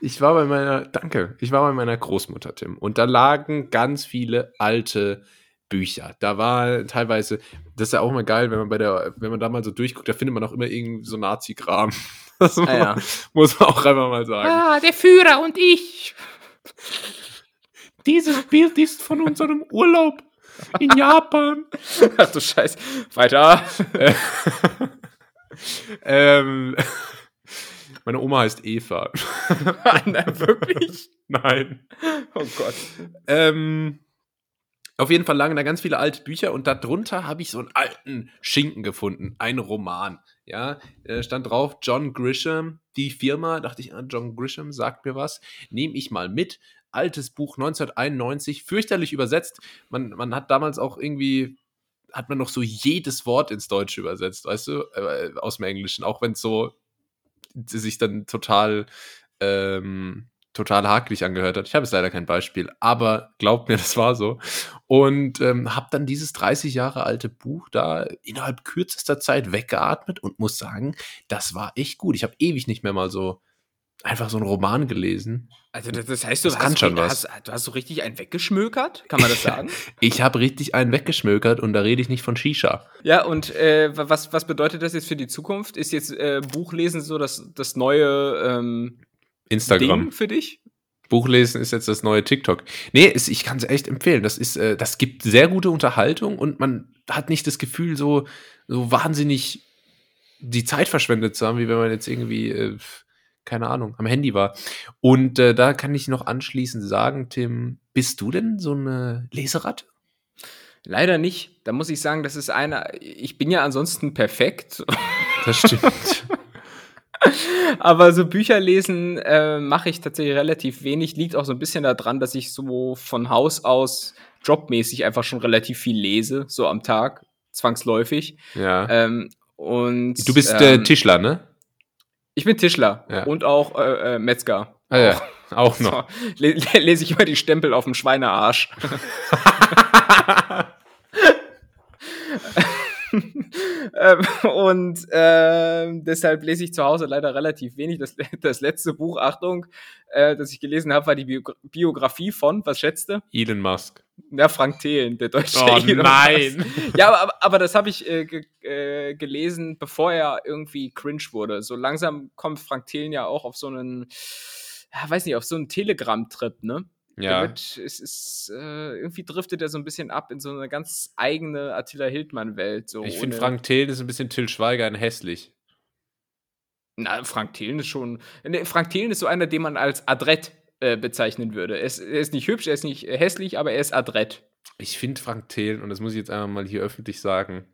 ich war bei meiner, danke, ich war bei meiner Großmutter, Tim. Und da lagen ganz viele alte Bücher. Da war teilweise, das ist ja auch mal geil, wenn man bei der, wenn man da mal so durchguckt, da findet man auch immer irgendwie so Nazi-Kram. <laughs> Das ah, ja. muss man auch einfach mal sagen. Ah, der Führer und ich. dieses Bild ist von unserem Urlaub in Japan. <laughs> Ach du Scheiß. Weiter. <laughs> ähm, meine Oma heißt Eva. Nein, wirklich? Nein. Oh Gott. Ähm, auf jeden Fall lagen da ganz viele alte Bücher und darunter habe ich so einen alten Schinken gefunden, einen Roman. Ja, stand drauf John Grisham, die Firma. Dachte ich, ah, John Grisham sagt mir was. Nehme ich mal mit. Altes Buch 1991, fürchterlich übersetzt. Man, man hat damals auch irgendwie hat man noch so jedes Wort ins Deutsche übersetzt, weißt du, äh, aus dem Englischen, auch wenn es so sich dann total ähm, total hakelig angehört hat. Ich habe jetzt leider kein Beispiel, aber glaubt mir, <laughs> das war so. Und ähm, habe dann dieses 30 Jahre alte Buch da innerhalb kürzester Zeit weggeatmet und muss sagen, das war echt gut. Ich habe ewig nicht mehr mal so einfach so einen Roman gelesen. Also das heißt, du, das hast, schon was. Hast, du hast so richtig einen weggeschmökert? Kann man das <laughs> sagen? ich habe richtig einen weggeschmökert und da rede ich nicht von Shisha. Ja, und äh, was, was bedeutet das jetzt für die Zukunft? Ist jetzt äh, Buchlesen so das, das neue ähm, Instagram. Ding für dich? Buchlesen ist jetzt das neue TikTok. Nee, ist, ich kann es echt empfehlen. Das ist, äh, das gibt sehr gute Unterhaltung und man hat nicht das Gefühl, so, so wahnsinnig die Zeit verschwendet zu haben, wie wenn man jetzt irgendwie, äh, keine Ahnung, am Handy war. Und äh, da kann ich noch anschließend sagen, Tim, bist du denn so eine Leseratte? Leider nicht. Da muss ich sagen, das ist eine. Ich bin ja ansonsten perfekt. Das stimmt. <laughs> Aber so Bücher lesen äh, mache ich tatsächlich relativ wenig. Liegt auch so ein bisschen daran, dass ich so von Haus aus jobmäßig einfach schon relativ viel lese, so am Tag, zwangsläufig. Ja. Ähm, und, du bist äh, ähm, Tischler, ne? Ich bin Tischler ja. und auch äh, äh Metzger. Ah, ja. Auch noch. So, lese ich immer die Stempel auf dem Schweinearsch. <laughs> <laughs> ähm, <laughs> und äh, deshalb lese ich zu Hause leider relativ wenig. Das, <laughs> das letzte Buch, Achtung, äh, das ich gelesen habe, war die Bio Biografie von, was schätzte? Elon Musk. Ja, Frank Thelen, der deutsche oh, <laughs> Elon nein. Musk. Ja, aber, aber das habe ich äh, ge äh, gelesen, bevor er irgendwie cringe wurde. So langsam kommt Frank Thelen ja auch auf so einen, ja, weiß nicht, auf so einen Telegram-Trip, ne? Ja. Wird, es ist, äh, irgendwie driftet er so ein bisschen ab in so eine ganz eigene Attila Hildmann-Welt. So ich finde, Frank Thelen ist ein bisschen Till Schweiger in hässlich. Na, Frank Thelen ist schon. Ne, Frank Thelen ist so einer, den man als adrett äh, bezeichnen würde. Er ist, er ist, nicht hübsch, er ist nicht hässlich, aber er ist adrett. Ich finde Frank Thelen, und das muss ich jetzt einmal mal hier öffentlich sagen,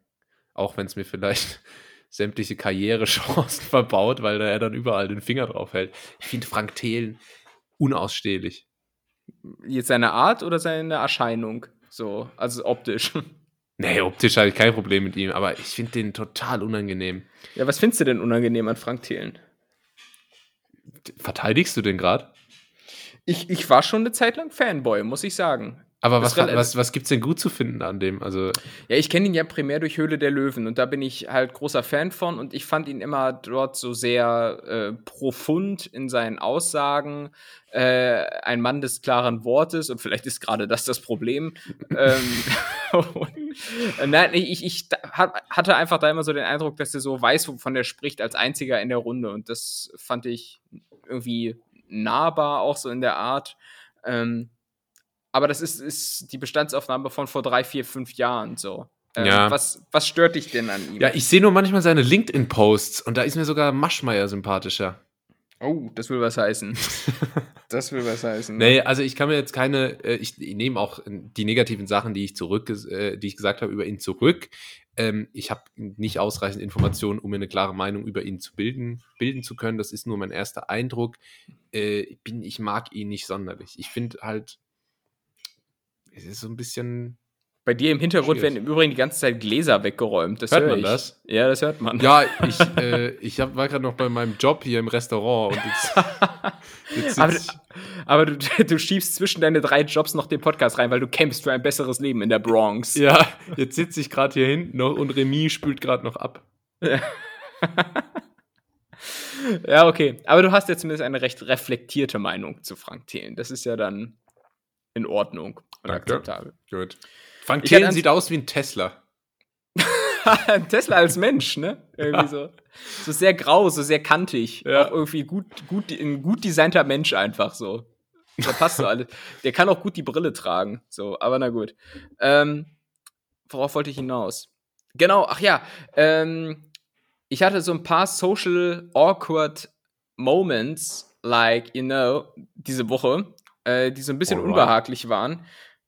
auch wenn es mir vielleicht <laughs> sämtliche Karrierechancen <laughs> verbaut, weil er dann überall den Finger drauf hält. Ich finde Frank Thelen unausstehlich. Jetzt seine Art oder seine Erscheinung? So, also optisch. <laughs> Nee, optisch habe ich kein Problem mit ihm, aber ich finde den total unangenehm. Ja, was findest du denn unangenehm an Frank Thelen? Verteidigst du den gerade? Ich, ich war schon eine Zeit lang Fanboy, muss ich sagen. Aber was, was, was gibt es denn gut zu finden an dem? Also ja, ich kenne ihn ja primär durch Höhle der Löwen und da bin ich halt großer Fan von und ich fand ihn immer dort so sehr äh, profund in seinen Aussagen. Äh, ein Mann des klaren Wortes und vielleicht ist gerade das das Problem. ähm, und, <laughs> <laughs> nein, ich, ich hatte einfach da immer so den Eindruck, dass er so weiß, wovon er spricht, als einziger in der Runde und das fand ich irgendwie nahbar, auch so in der Art. Ähm, aber das ist, ist die Bestandsaufnahme von vor drei, vier, fünf Jahren so. Ähm, ja. was, was stört dich denn an ihm? Ja, ich sehe nur manchmal seine LinkedIn-Posts und da ist mir sogar Maschmeier sympathischer. Oh, das will was heißen. <laughs> das will was heißen. Nee, also ich kann mir jetzt keine, äh, ich, ich nehme auch die negativen Sachen, die ich zurück, äh, die ich gesagt habe, über ihn zurück. Ähm, ich habe nicht ausreichend Informationen, um mir eine klare Meinung über ihn zu bilden, bilden zu können. Das ist nur mein erster Eindruck. Äh, bin, ich mag ihn nicht sonderlich. Ich finde halt, es ist so ein bisschen. Bei dir im Hintergrund schwierig. werden im Übrigen die ganze Zeit Gläser weggeräumt. Das hört man ich. das? Ja, das hört man. Ja, <laughs> ich, äh, ich hab, war gerade noch bei meinem Job hier im Restaurant und jetzt, <laughs> jetzt aber, aber du, <laughs> du, schiebst zwischen deine drei Jobs noch den Podcast rein, weil du kämpfst für ein besseres Leben in der Bronx. Ja, jetzt sitze ich gerade hier hinten noch und Remy spült gerade noch ab. ja, okay. Aber du hast ja zumindest eine recht reflektierte Meinung zu Frank Thelen. Das ist ja dann in Ordnung und Danke. akzeptabel. Gut. Frank Thelen sieht aus wie ein Tesla. <laughs> ein Tesla als Mensch, ne? Irgendwie ja. so. So sehr grau, so sehr kantig. Ja. Auch irgendwie gut, gut, ein gut designter Mensch einfach so. Der passt so alles. Der kann auch gut die Brille tragen. So, aber na gut. Ähm, worauf wollte ich hinaus? Genau, ach ja. Ähm, ich hatte so ein paar social awkward Moments, like, you know, diese Woche, äh, die so ein bisschen Alright. unbehaglich waren.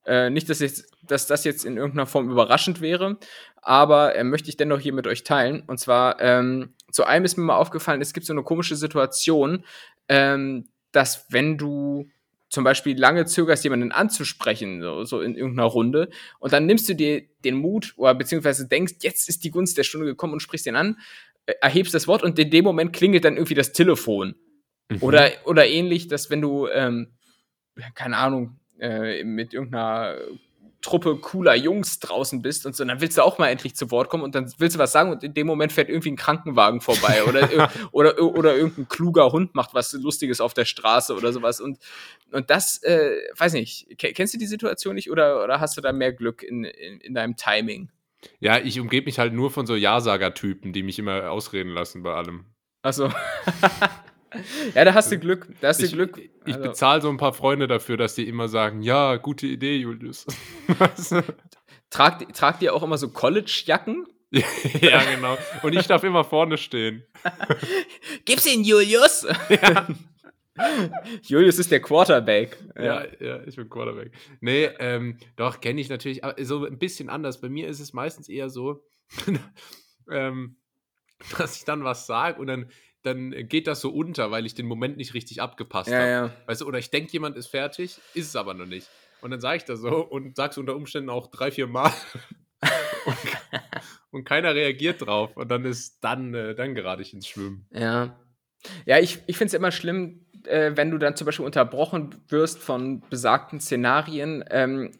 Äh, nicht, dass, jetzt, dass das jetzt in irgendeiner Form überraschend wäre, aber äh, möchte ich dennoch hier mit euch teilen. Und zwar, ähm, zu einem ist mir mal aufgefallen, es gibt so eine komische Situation, ähm, dass wenn du zum Beispiel lange zögerst, jemanden anzusprechen, so, so in irgendeiner Runde, und dann nimmst du dir den Mut oder beziehungsweise denkst, jetzt ist die Gunst der Stunde gekommen und sprichst den an, äh, erhebst das Wort und in dem Moment klingelt dann irgendwie das Telefon. Mhm. Oder, oder ähnlich, dass wenn du, ähm, keine Ahnung, äh, mit irgendeiner Truppe cooler Jungs draußen bist und so, dann willst du auch mal endlich zu Wort kommen und dann willst du was sagen und in dem Moment fährt irgendwie ein Krankenwagen vorbei oder, <laughs> oder, oder irgendein kluger Hund macht was Lustiges auf der Straße oder sowas und, und das, äh, weiß nicht, kennst du die Situation nicht oder, oder hast du da mehr Glück in, in, in deinem Timing? Ja, ich umgebe mich halt nur von so Ja-Sager-Typen, die mich immer ausreden lassen bei allem. Achso. <laughs> ja, da hast du Glück. Da hast du Glück. Ich also. bezahle so ein paar Freunde dafür, dass die immer sagen, ja, gute Idee, Julius. <laughs> tragt, tragt ihr auch immer so College-Jacken? <laughs> ja, genau. Und ich darf immer vorne stehen. <laughs> Gib's ihn, Julius! Ja. Julius ist der Quarterback. Ja, ja, ja ich bin Quarterback. Nee, ähm, doch, kenne ich natürlich, aber so ein bisschen anders. Bei mir ist es meistens eher so, ähm, dass ich dann was sage und dann dann geht das so unter, weil ich den Moment nicht richtig abgepasst ja, habe. Ja. Weißt du, oder ich denke, jemand ist fertig, ist es aber noch nicht. Und dann sage ich das so und sag's unter Umständen auch drei, vier Mal. <laughs> und, und, keiner reagiert drauf. Und dann ist dann, äh, dann gerate ich ins Schwimmen. Ja. Ja, ich, ich finde es immer schlimm, äh, wenn du dann zum Beispiel unterbrochen wirst von besagten Szenarien ähm,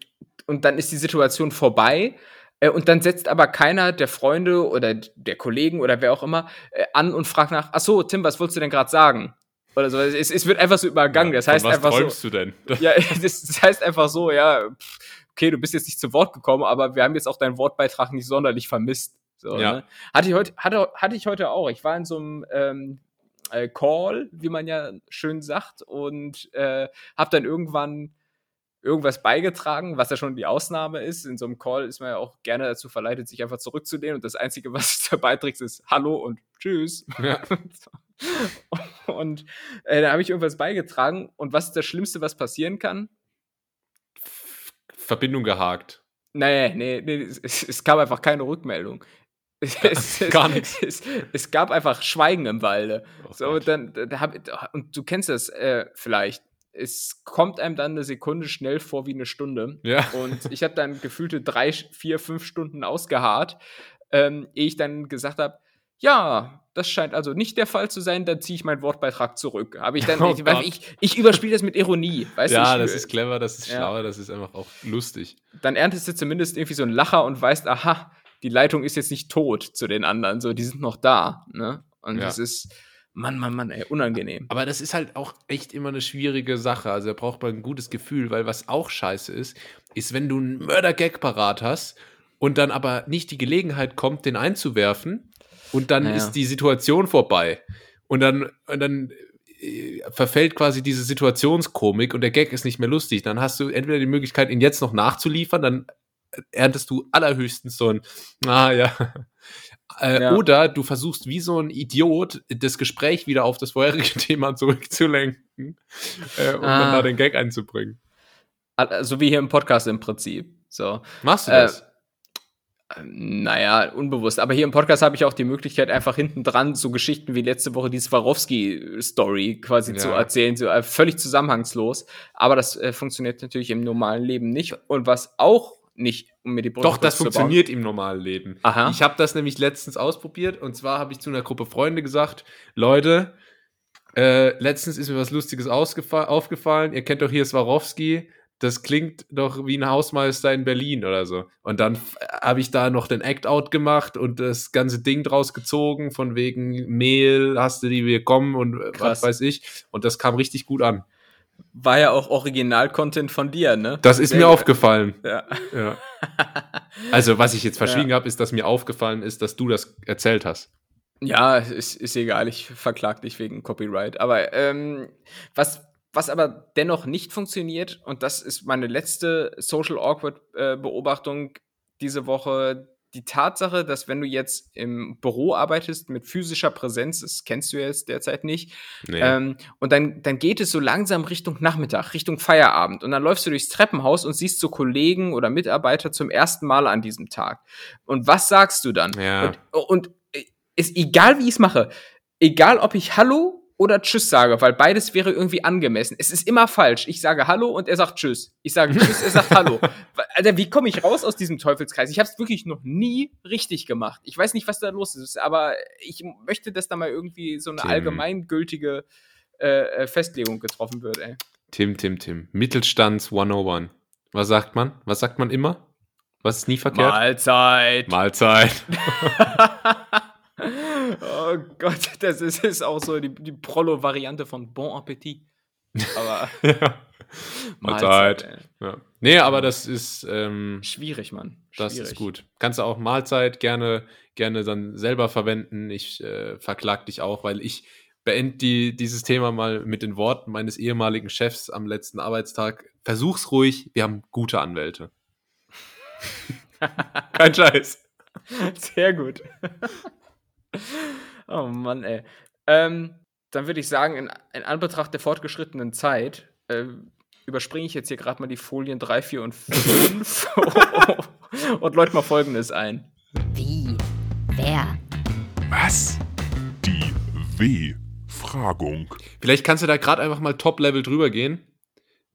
und dann ist die Situation vorbei und dann setzt aber keiner der Freunde oder der Kollegen oder wer auch immer äh, an und fragt nach, ach so, Tim, was wolltest du denn gerade sagen? Oder so. Es, es, wird einfach so übergangen. Das heißt was einfach träumst so, du denn? <laughs> Ja, <laughs> das, das, heißt einfach so, ja, okay, du bist jetzt nicht zu Wort gekommen, aber wir haben jetzt auch deinen Wortbeitrag nicht sonderlich vermisst. So, ja. ne? hatte, ich heute, hatte, hatte ich heute auch. Ich war in so einem ähm, äh, Call, wie man ja schön sagt, und äh, habe dann irgendwann irgendwas beigetragen, was ja schon die Ausnahme ist. In so einem Call ist man ja auch gerne dazu verleitet, sich einfach zurückzulehnen und das Einzige, was <laughs> du beiträgst, ist Hallo und Tschüss. Ja. <laughs> und äh, da habe ich irgendwas beigetragen und was ist das Schlimmste, was passieren kann? Verbindung gehakt. Nee, nee, nee, es, es gab einfach keine Rückmeldung. <laughs> Es, es, Gar nichts. Es, es, gab einfach Schweigen im Walde. Oh so, dann, da hab, und du kennst das äh, vielleicht es kommt einem dann eine Sekunde schnell vor wie eine Stunde. Ja. Und ich habe dann gefühlte drei, vier, fünf Stunden ausgeharrt, ähm, ehe ich dann gesagt habe, ja, das scheint also nicht der Fall zu sein, dann ziehe ich meinen Wortbeitrag zurück. Aber ich dann, oh ich, ich, ich, überspiele das mit Ironie, weißt ja, du? Ja, das ist clever, das ist ja. schlau, das ist einfach auch lustig. Dann erntest du zumindest irgendwie so einen Lacher und weißt, aha, die Leitung ist jetzt nicht tot zu den anderen, so, die sind noch da, ne? Und ja. das ist, Mann, Mann, Mann, ey, unangenehm. Aber das ist halt auch echt immer eine schwierige Sache. Also da braucht man ein gutes Gefühl, weil was auch scheiße ist, ist, wenn du einen Mörder-Gag parat hast und dann aber nicht die Gelegenheit kommt, den einzuwerfen und dann naja. ist die Situation vorbei. Und dann, und dann äh, verfällt quasi diese Situationskomik und der Gag ist nicht mehr lustig. Dann hast du entweder die Möglichkeit, ihn jetzt noch nachzuliefern, dann erntest du allerhöchstens so ein, ah ja, äh, ja. Oder du versuchst wie so ein Idiot das Gespräch wieder auf das vorherige <laughs> Thema zurückzulenken, äh, um ah. dann da den Gag einzubringen. So wie hier im Podcast im Prinzip. So. Machst du das? Äh, naja, unbewusst. Aber hier im Podcast habe ich auch die Möglichkeit, einfach hinten dran so Geschichten wie letzte Woche die Swarovski-Story quasi ja. zu erzählen, so äh, völlig zusammenhangslos. Aber das äh, funktioniert natürlich im normalen Leben nicht. Und was auch nicht, um mir die Brust Doch, das funktioniert im normalen Leben. Aha. Ich habe das nämlich letztens ausprobiert und zwar habe ich zu einer Gruppe Freunde gesagt, Leute, äh, letztens ist mir was Lustiges aufgefallen. Ihr kennt doch hier Swarovski. Das klingt doch wie ein Hausmeister in Berlin oder so. Und dann habe ich da noch den Act-Out gemacht und das ganze Ding draus gezogen, von wegen Mehl, hast du die bekommen und Krass. was weiß ich. Und das kam richtig gut an war ja auch Original-Content von dir, ne? Das ist Sehr mir aufgefallen. Ja. ja. <laughs> Also, was ich jetzt verschwiegen ja. habe, ist, dass mir aufgefallen ist, dass du das erzählt hast. Ja, ist, ist egal, ich verklag dich wegen Copyright. Aber ähm, was, was aber dennoch nicht funktioniert, und das ist meine letzte Social Awkward äh, Beobachtung diese Woche, die Tatsache, dass wenn du jetzt im Büro arbeitest mit physischer Präsenz, das kennst du jetzt derzeit nicht, nee. ähm, und dann, dann geht es so langsam Richtung Nachmittag, Richtung Feierabend. Und dann läufst du durchs Treppenhaus und siehst so Kollegen oder Mitarbeiter zum ersten Mal an diesem Tag. Und was sagst du dann? Ja. Und, und äh, ist egal, wie ich es mache, egal ob ich Hallo oder Tschüss sage, weil beides wäre irgendwie angemessen. Es ist immer falsch. Ich sage Hallo und er sagt Tschüss. Ich sage Tschüss, er sagt Hallo. <laughs> Alter, wie komme ich raus aus diesem Teufelskreis? Ich habe es wirklich noch nie richtig gemacht. Ich weiß nicht, was da los ist, aber ich möchte, dass da mal irgendwie so eine Tim. allgemeingültige äh, äh, Festlegung getroffen wird. Ey. Tim, Tim, Tim. Mittelstands 101. Was sagt man? Was sagt man immer? Was ist nie verkehrt? Mahlzeit. Mahlzeit. <laughs> <laughs> oh Gott, das ist, ist auch so die, die Prollo-Variante von Bon Appetit. Aber. <laughs> ja. Mahlzeit. ja. Nee, aber das ist. Ähm, Schwierig, Mann. Schwierig. Das ist gut. Kannst du auch Mahlzeit gerne, gerne dann selber verwenden. Ich äh, verklag dich auch, weil ich beende die, dieses Thema mal mit den Worten meines ehemaligen Chefs am letzten Arbeitstag. Versuch's ruhig, wir haben gute Anwälte. <laughs> Kein Scheiß. Sehr gut oh Mann, ey. Ähm, dann würde ich sagen, in, in, Anbetracht der fortgeschrittenen Zeit äh, überspringe ich jetzt hier gerade mal die Folien 3, 4 und 5 <laughs> <laughs> und läute mal Folgendes ein. Wie? Wer? Was? Die W-Fragung. Vielleicht kannst du da gerade einfach mal Top-Level drüber gehen.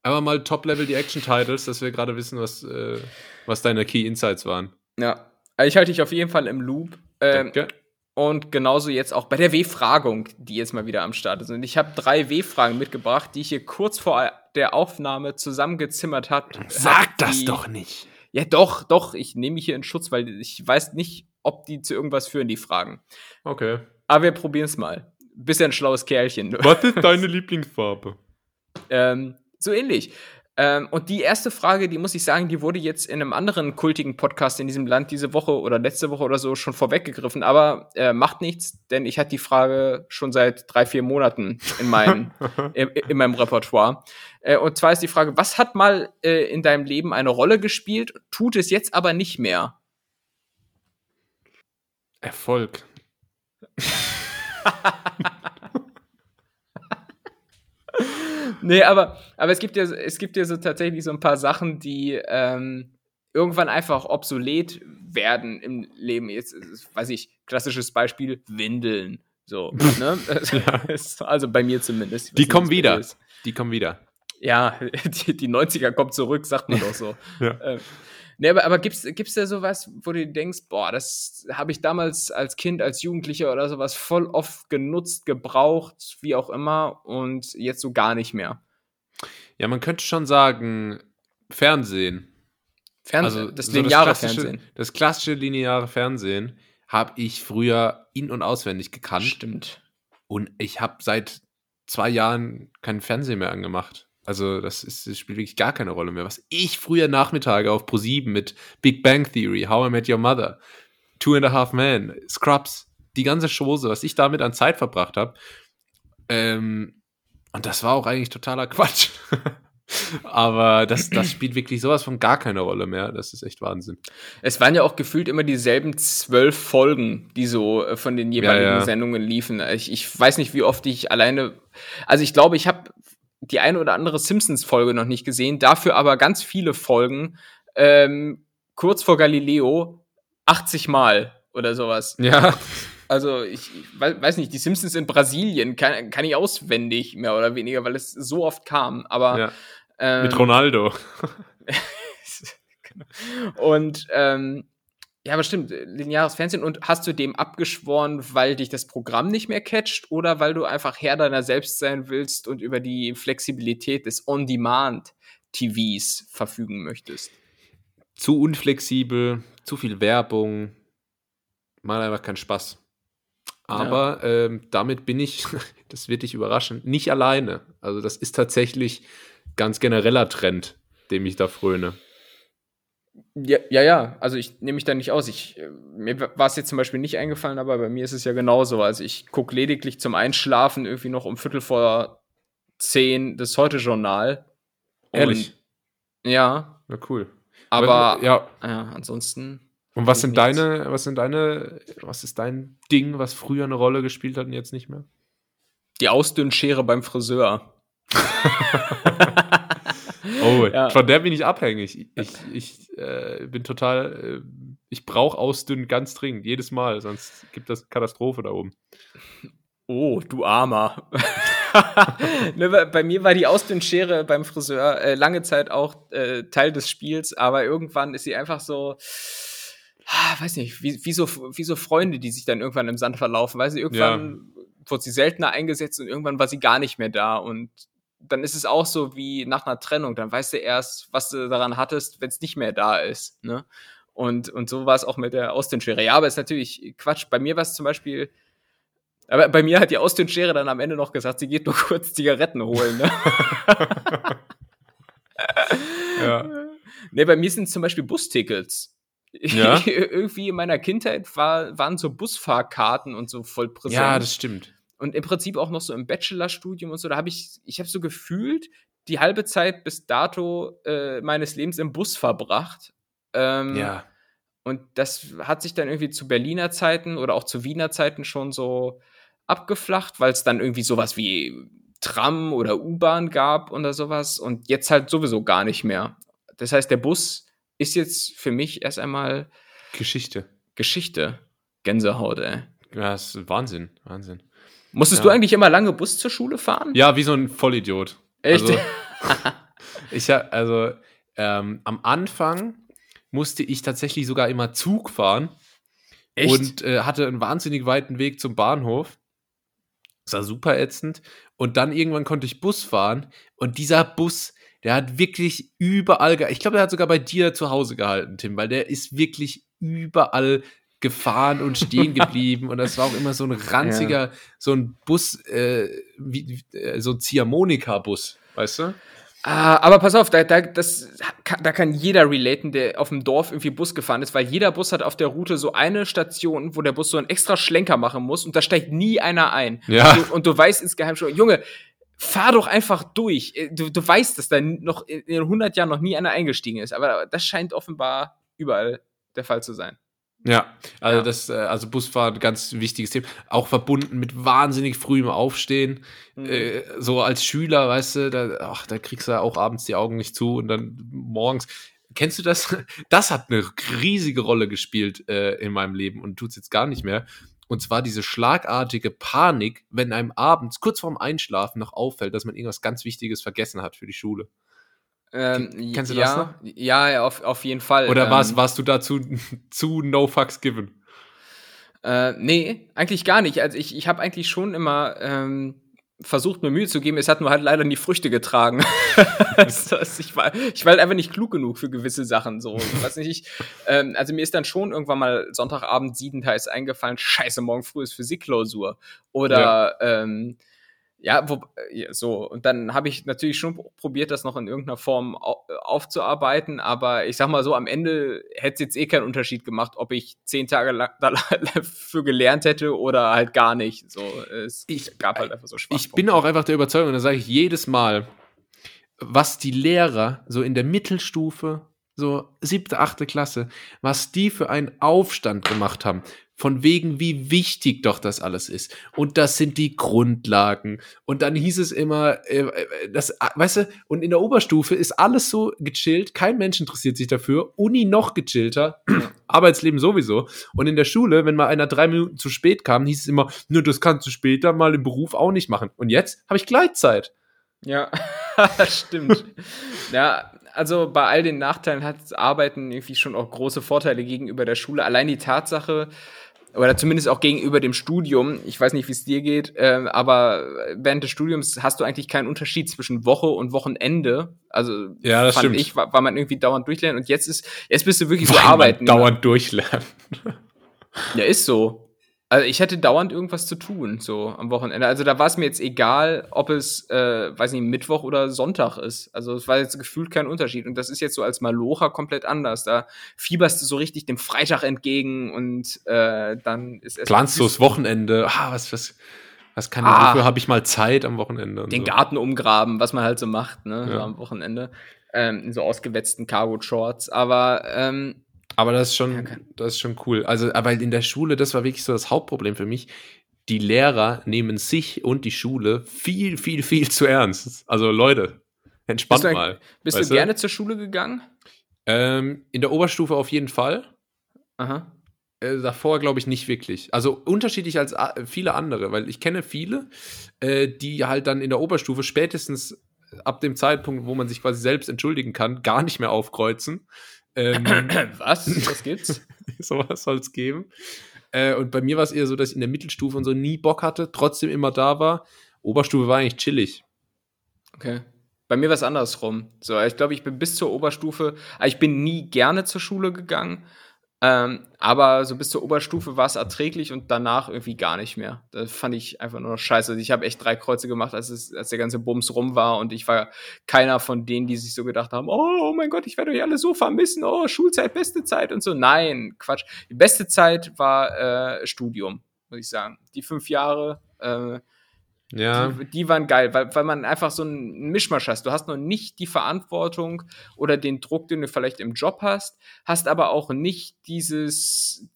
Einfach mal Top-Level die Action-Titles, dass wir gerade wissen, was, äh, was deine Key Insights waren. Ja, ich halte dich auf jeden Fall im Loop. Ähm, Danke. Und genauso jetzt auch bei der W-Fragung, die jetzt mal wieder am Start ist. Und ich habe drei W-Fragen mitgebracht, die ich hier kurz vor der Aufnahme zusammengezimmert habe. Sag das doch nicht. Ja, doch, doch. Ich nehme mich hier in Schutz, weil ich weiß nicht, ob die zu irgendwas führen, die Fragen. Okay. Aber wir probieren es mal. Bist ja ein schlaues Kerlchen. Was ist <laughs> deine Lieblingsfarbe? ähm, so ähnlich. Ähm, und die erste Frage, die muss ich sagen, die wurde jetzt in einem anderen kultigen Podcast in diesem Land diese Woche oder letzte Woche oder so schon vorweggegriffen, aber äh, macht nichts, denn ich hatte die Frage schon seit drei, vier Monaten in meinem, <laughs> in, in, meinem Repertoire. Äh, und zwar ist die Frage, was hat mal äh, in deinem Leben eine Rolle gespielt, tut es jetzt aber nicht mehr? Erfolg. <laughs> nee, aber, aber es gibt ja, es gibt ja so tatsächlich so ein paar Sachen, die ähm, irgendwann einfach obsolet werden im Leben. Jetzt, weiß ich, klassisches Beispiel, Windeln. So, <laughs> ne? <laughs> also bei mir zumindest. Die kommen wieder. Die kommen wieder. Ja, <laughs> die, die 90er kommen zurück, sagt man doch so. ja. ähm, Nee, aber, aber gibt's, gibt's da sowas, wo du denkst, boah, das habe ich damals als Kind, als Jugendlicher oder sowas voll oft genutzt, gebraucht, wie auch immer, und jetzt so gar nicht mehr? Ja, man könnte schon sagen, Fernsehen. Fernsehen, also das so lineare das Fernsehen. Das klassische lineare Fernsehen habe ich früher in- und auswendig gekannt. Stimmt. Und ich habe seit zwei Jahren keinen Fernsehen mehr angemacht. Also, das, ist, das spielt wirklich gar keine Rolle mehr. Was ich früher Nachmittage auf Pro7 mit Big Bang Theory, How I Met Your Mother, Two and a Half Men, Scrubs, die ganze Chose, was ich damit an Zeit verbracht habe. Ähm, und das war auch eigentlich totaler Quatsch. <laughs> Aber das, das spielt wirklich sowas von gar keine Rolle mehr. Das ist echt Wahnsinn. Es waren ja auch gefühlt immer dieselben zwölf Folgen, die so äh, von den jeweiligen ja, ja. Sendungen liefen. Ich, ich weiß nicht, wie oft ich alleine. Also ich glaube, ich habe die eine oder andere Simpsons-Folge noch nicht gesehen, dafür aber ganz viele Folgen, ähm, kurz vor Galileo, 80 Mal oder sowas. Ja. Also ich, ich weiß nicht, die Simpsons in Brasilien kann, kann ich auswendig, mehr oder weniger, weil es so oft kam. Aber ja. ähm, mit Ronaldo. <laughs> und ähm, ja, aber stimmt, lineares Fernsehen. Und hast du dem abgeschworen, weil dich das Programm nicht mehr catcht oder weil du einfach Herr deiner selbst sein willst und über die Flexibilität des On-Demand-TVs verfügen möchtest? Zu unflexibel, zu viel Werbung, macht einfach keinen Spaß. Aber ja. ähm, damit bin ich, <laughs> das wird dich überraschen, nicht alleine. Also das ist tatsächlich ganz genereller Trend, dem ich da fröne. Ja, ja, ja, also ich nehme mich da nicht aus. Ich, äh, mir war es jetzt zum Beispiel nicht eingefallen, aber bei mir ist es ja genauso. Also ich gucke lediglich zum Einschlafen irgendwie noch um Viertel vor 10 das Heute-Journal. Ehrlich? Ja. Na cool. Aber, ja. ja, ansonsten. Und was sind nichts. deine, was sind deine, was ist dein Ding, was früher eine Rolle gespielt hat und jetzt nicht mehr? Die Ausdünnschere beim Friseur. <laughs> <laughs> Oh, <laughs> Ja. von der bin ich abhängig. Ich, ich äh, bin total, äh, ich brauche Ausdünnen ganz dringend, jedes Mal, sonst gibt das Katastrophe da oben. Oh, du Armer. <laughs> ne, bei, mir war die Ausdünnschere beim Friseur äh, lange Zeit auch äh, Teil des Spiels, aber irgendwann ist sie einfach so, ah, weiß nicht, wie, wie, so, wie so Freunde, die sich dann irgendwann im Sand verlaufen. Weißt du, irgendwann wurde sie seltener eingesetzt und irgendwann war sie gar nicht mehr da. Und dann ist es auch so wie nach einer Trennung. Dann weißt du erst, was du daran hattest, wenn es nicht mehr da ist. Ne? Und, und so war es auch mit der Ausdünnschere. Ja, aber ist natürlich Quatsch. Bei mir war es zum Beispiel. Aber bei mir hat die Ausdünnschere dann am Ende noch gesagt, sie geht nur <laughs> kurz Zigaretten holen. Ne? <laughs> Ja. ne, bei mir sind zum Beispiel Bustickets. <laughs> Ja? Irgendwie in meiner Kindheit war, waren so Busfahrkarten und so voll präsent. ja, das stimmt. Und im Prinzip auch noch so im Bachelorstudium und so, da habe ich, ich habe so gefühlt die halbe Zeit bis dato äh, meines Lebens im Bus verbracht. Ähm, Ja. Und das hat sich dann irgendwie zu Berliner Zeiten oder auch zu Wiener Zeiten schon so abgeflacht, weil es dann irgendwie sowas wie Tram oder U-Bahn gab oder sowas und jetzt halt sowieso gar nicht mehr. Das heißt, der Bus ist jetzt für mich erst einmal Geschichte. Geschichte. Gänsehaut, ey. Ja, das ist Wahnsinn, Wahnsinn. Musstest Ja. du eigentlich immer lange Bus zur Schule fahren? Ja, wie so ein Vollidiot. Echt? Also, <laughs> ich hab, also ähm, am Anfang musste ich tatsächlich sogar immer Zug fahren Echt? und äh, hatte einen wahnsinnig weiten Weg zum Bahnhof. Das war super ätzend. Und dann irgendwann konnte ich Bus fahren und dieser Bus, der hat wirklich überall, ich glaube, der hat sogar bei dir zu Hause gehalten, Tim, weil der ist wirklich überall gefahren und stehen <laughs> geblieben und das war auch immer so ein ranziger, so ein Bus, äh, wie, äh, so ein Ziehharmonika-Bus, weißt du? Ah, aber pass auf, da, da, das, kann- da kann jeder relaten, der auf dem Dorf irgendwie Bus gefahren ist, weil jeder Bus hat auf der Route so eine Station, wo der Bus so einen extra Schlenker machen muss und da steigt nie einer ein. Ja. Und, du, und du weißt insgeheim schon, Junge, fahr doch einfach durch. Äh, Du, du weißt, dass da noch in in 100 Jahren noch nie einer eingestiegen ist, aber das scheint offenbar überall der Fall zu sein. Ja, also Ja. das, äh, also Busfahren, ganz wichtiges Thema. Auch verbunden mit wahnsinnig frühem Aufstehen. Äh, so als Schüler, weißt du, da, ach, da kriegst du ja auch abends die Augen nicht zu und dann morgens. Kennst du das? <laughs> Das hat eine riesige Rolle gespielt äh, in meinem Leben und tut's jetzt gar nicht mehr. Und zwar diese schlagartige Panik, wenn einem abends kurz vorm Einschlafen noch auffällt, dass man irgendwas ganz Wichtiges vergessen hat für die Schule. Ähm, Kennst du ja, das noch? Ja, ja, auf, auf jeden Fall. Oder ähm, warst, warst du dazu <laughs> zu No Fucks Given? Äh, nee, eigentlich gar nicht. Also ich, ich habe eigentlich schon immer ähm, versucht, mir Mühe zu geben. Es hat nur halt leider nie Früchte getragen. <laughs> ich, war, ich war halt einfach nicht klug genug für gewisse Sachen. So, ich weiß nicht. Ich, ähm, also mir ist dann schon irgendwann mal Sonntagabend siebenteils eingefallen, scheiße, morgen früh ist Physikklausur. Oder ähm, ja, wo, ja, so. Und dann habe ich natürlich schon probiert, das noch in irgendeiner Form au aufzuarbeiten. Aber ich sag mal so, am Ende hätte es jetzt eh keinen Unterschied gemacht, ob ich zehn Tage lang <laughs> dafür gelernt hätte oder halt gar nicht. So, es Ich- gab halt einfach so Schwachpunkte. Ich bin auch einfach der Überzeugung, und das sage ich jedes Mal, was die Lehrer so in der Mittelstufe, so siebte, achte Klasse, was die für einen Aufstand gemacht haben, von wegen, wie wichtig doch das alles ist. Und das sind die Grundlagen. Und dann hieß es immer, äh, äh, das, äh, weißt du, und in der Oberstufe ist alles so gechillt, kein Mensch interessiert sich dafür, Uni noch gechillter, <clears throat> Arbeitsleben sowieso. Und in der Schule, wenn mal einer drei Minuten zu spät kam, hieß es immer, nur das kannst du später mal im Beruf auch nicht machen. Und jetzt habe ich Gleitzeit. Ja, <laughs> das stimmt. ja, also bei all den Nachteilen hat Arbeiten irgendwie schon auch große Vorteile gegenüber der Schule. Allein die Tatsache, oder zumindest auch gegenüber dem Studium, ich weiß nicht, wie es dir geht, ähm, aber während des Studiums hast du eigentlich keinen Unterschied zwischen Woche und Wochenende. Also Ja, das fand stimmt. ich, war, war man irgendwie dauernd durchlernen und jetzt ist, jetzt bist du wirklich so arbeiten. dauernd durchlernen. Ja, ist so. Also ich hätte dauernd irgendwas zu tun, so am Wochenende. Also da war es mir jetzt egal, ob es, äh, weiß nicht, Mittwoch oder Sonntag ist. Also es war jetzt gefühlt kein Unterschied. Und das ist jetzt so als Malocha komplett anders. Da fieberst du so richtig dem Freitag entgegen und äh, dann ist es. Planst du das Wochenende? Ah, was, was, Was kann ah, wofür habe ich mal Zeit am Wochenende? den so. Garten umgraben, was man halt so macht, ne, ja. so am Wochenende. Ähm, in so ausgewetzten Cargo-Shorts. Aber ähm, aber das ist schon, das ist schon cool. Also, weil in der Schule, das war wirklich so das Hauptproblem für mich. Die Lehrer nehmen sich und die Schule viel, viel, viel zu ernst. Also Leute, entspannt bist du, mal. Bist du gerne zur Schule gegangen? Ähm, in der Oberstufe auf jeden Fall. Aha. Äh, davor glaube ich nicht wirklich. Also unterschiedlich als viele andere, weil ich kenne viele, äh, die halt dann in der Oberstufe spätestens ab dem Zeitpunkt, wo man sich quasi selbst entschuldigen kann, gar nicht mehr aufkreuzen ähm, <clears throat> Was? <laughs> Was gibt's? sowas soll es geben. Äh, und bei mir war es eher so, dass ich in der Mittelstufe und so nie Bock hatte, trotzdem immer da war. Oberstufe war eigentlich chillig. Okay. Bei mir war es andersrum. So, ich glaube, ich bin bis zur Oberstufe, ah, ich bin nie gerne zur Schule gegangen, ähm, aber so bis zur Oberstufe war es erträglich und danach irgendwie gar nicht mehr. Das fand ich einfach nur noch scheiße. Also ich habe echt drei Kreuze gemacht, als, es, als der ganze Bums rum war und ich war keiner von denen, die sich so gedacht haben, oh, oh mein Gott, ich werde euch alle so vermissen, oh, Schulzeit, beste Zeit und so. Nein, Quatsch. Die beste Zeit war äh, Studium, muss ich sagen. Die fünf Jahre, äh, ja. Die, die, waren geil, weil, weil man einfach so einen Mischmasch hast. Du hast noch nicht die Verantwortung oder den Druck, den du vielleicht im Job hast, hast aber auch nicht dieses,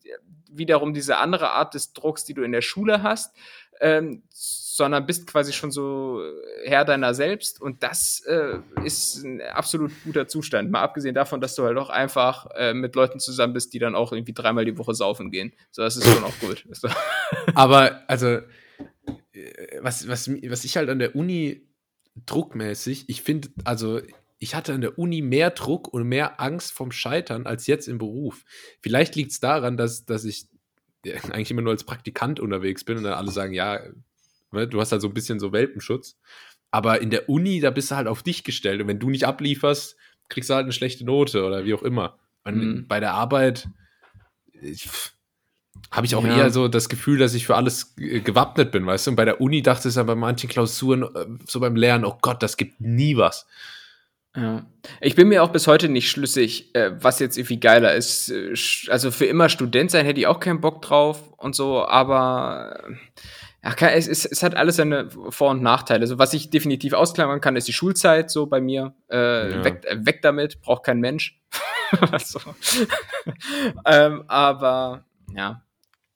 wiederum diese andere Art des Drucks, die du in der Schule hast, ähm, sondern bist quasi schon so Herr deiner selbst und das äh, ist ein absolut guter Zustand. Mal abgesehen davon, dass du halt auch einfach äh, mit Leuten zusammen bist, die dann auch irgendwie dreimal die Woche saufen gehen. So, das ist schon auch gut. aber, also, was, was, was ich halt an der Uni druckmäßig, ich finde, also ich hatte an der Uni mehr Druck und mehr Angst vom Scheitern als jetzt im Beruf. Vielleicht liegt es daran, dass, dass ich eigentlich immer nur als Praktikant unterwegs bin und dann alle sagen, ja, ne, du hast halt so ein bisschen so Welpenschutz. Aber in der Uni, da bist du halt auf dich gestellt und wenn du nicht ablieferst, kriegst du halt eine schlechte Note oder wie auch immer. Und mhm. bei der Arbeit, ich, habe ich auch ja. eher so das Gefühl, dass ich für alles gewappnet bin, weißt du? Und bei der Uni dachte ich ja bei manchen Klausuren, äh, so beim Lernen, oh Gott, das gibt nie was. Ja. Ich bin mir auch bis heute nicht schlüssig, äh, was jetzt irgendwie geiler ist. Äh, also für immer Student sein hätte ich auch keinen Bock drauf und so, aber ja, es, es, es hat alles seine Vor- und Nachteile. Also was ich definitiv ausklammern kann, ist die Schulzeit so bei mir. Äh, ja. weg, weg damit, braucht kein Mensch. <laughs> <laughs> ähm, aber ja,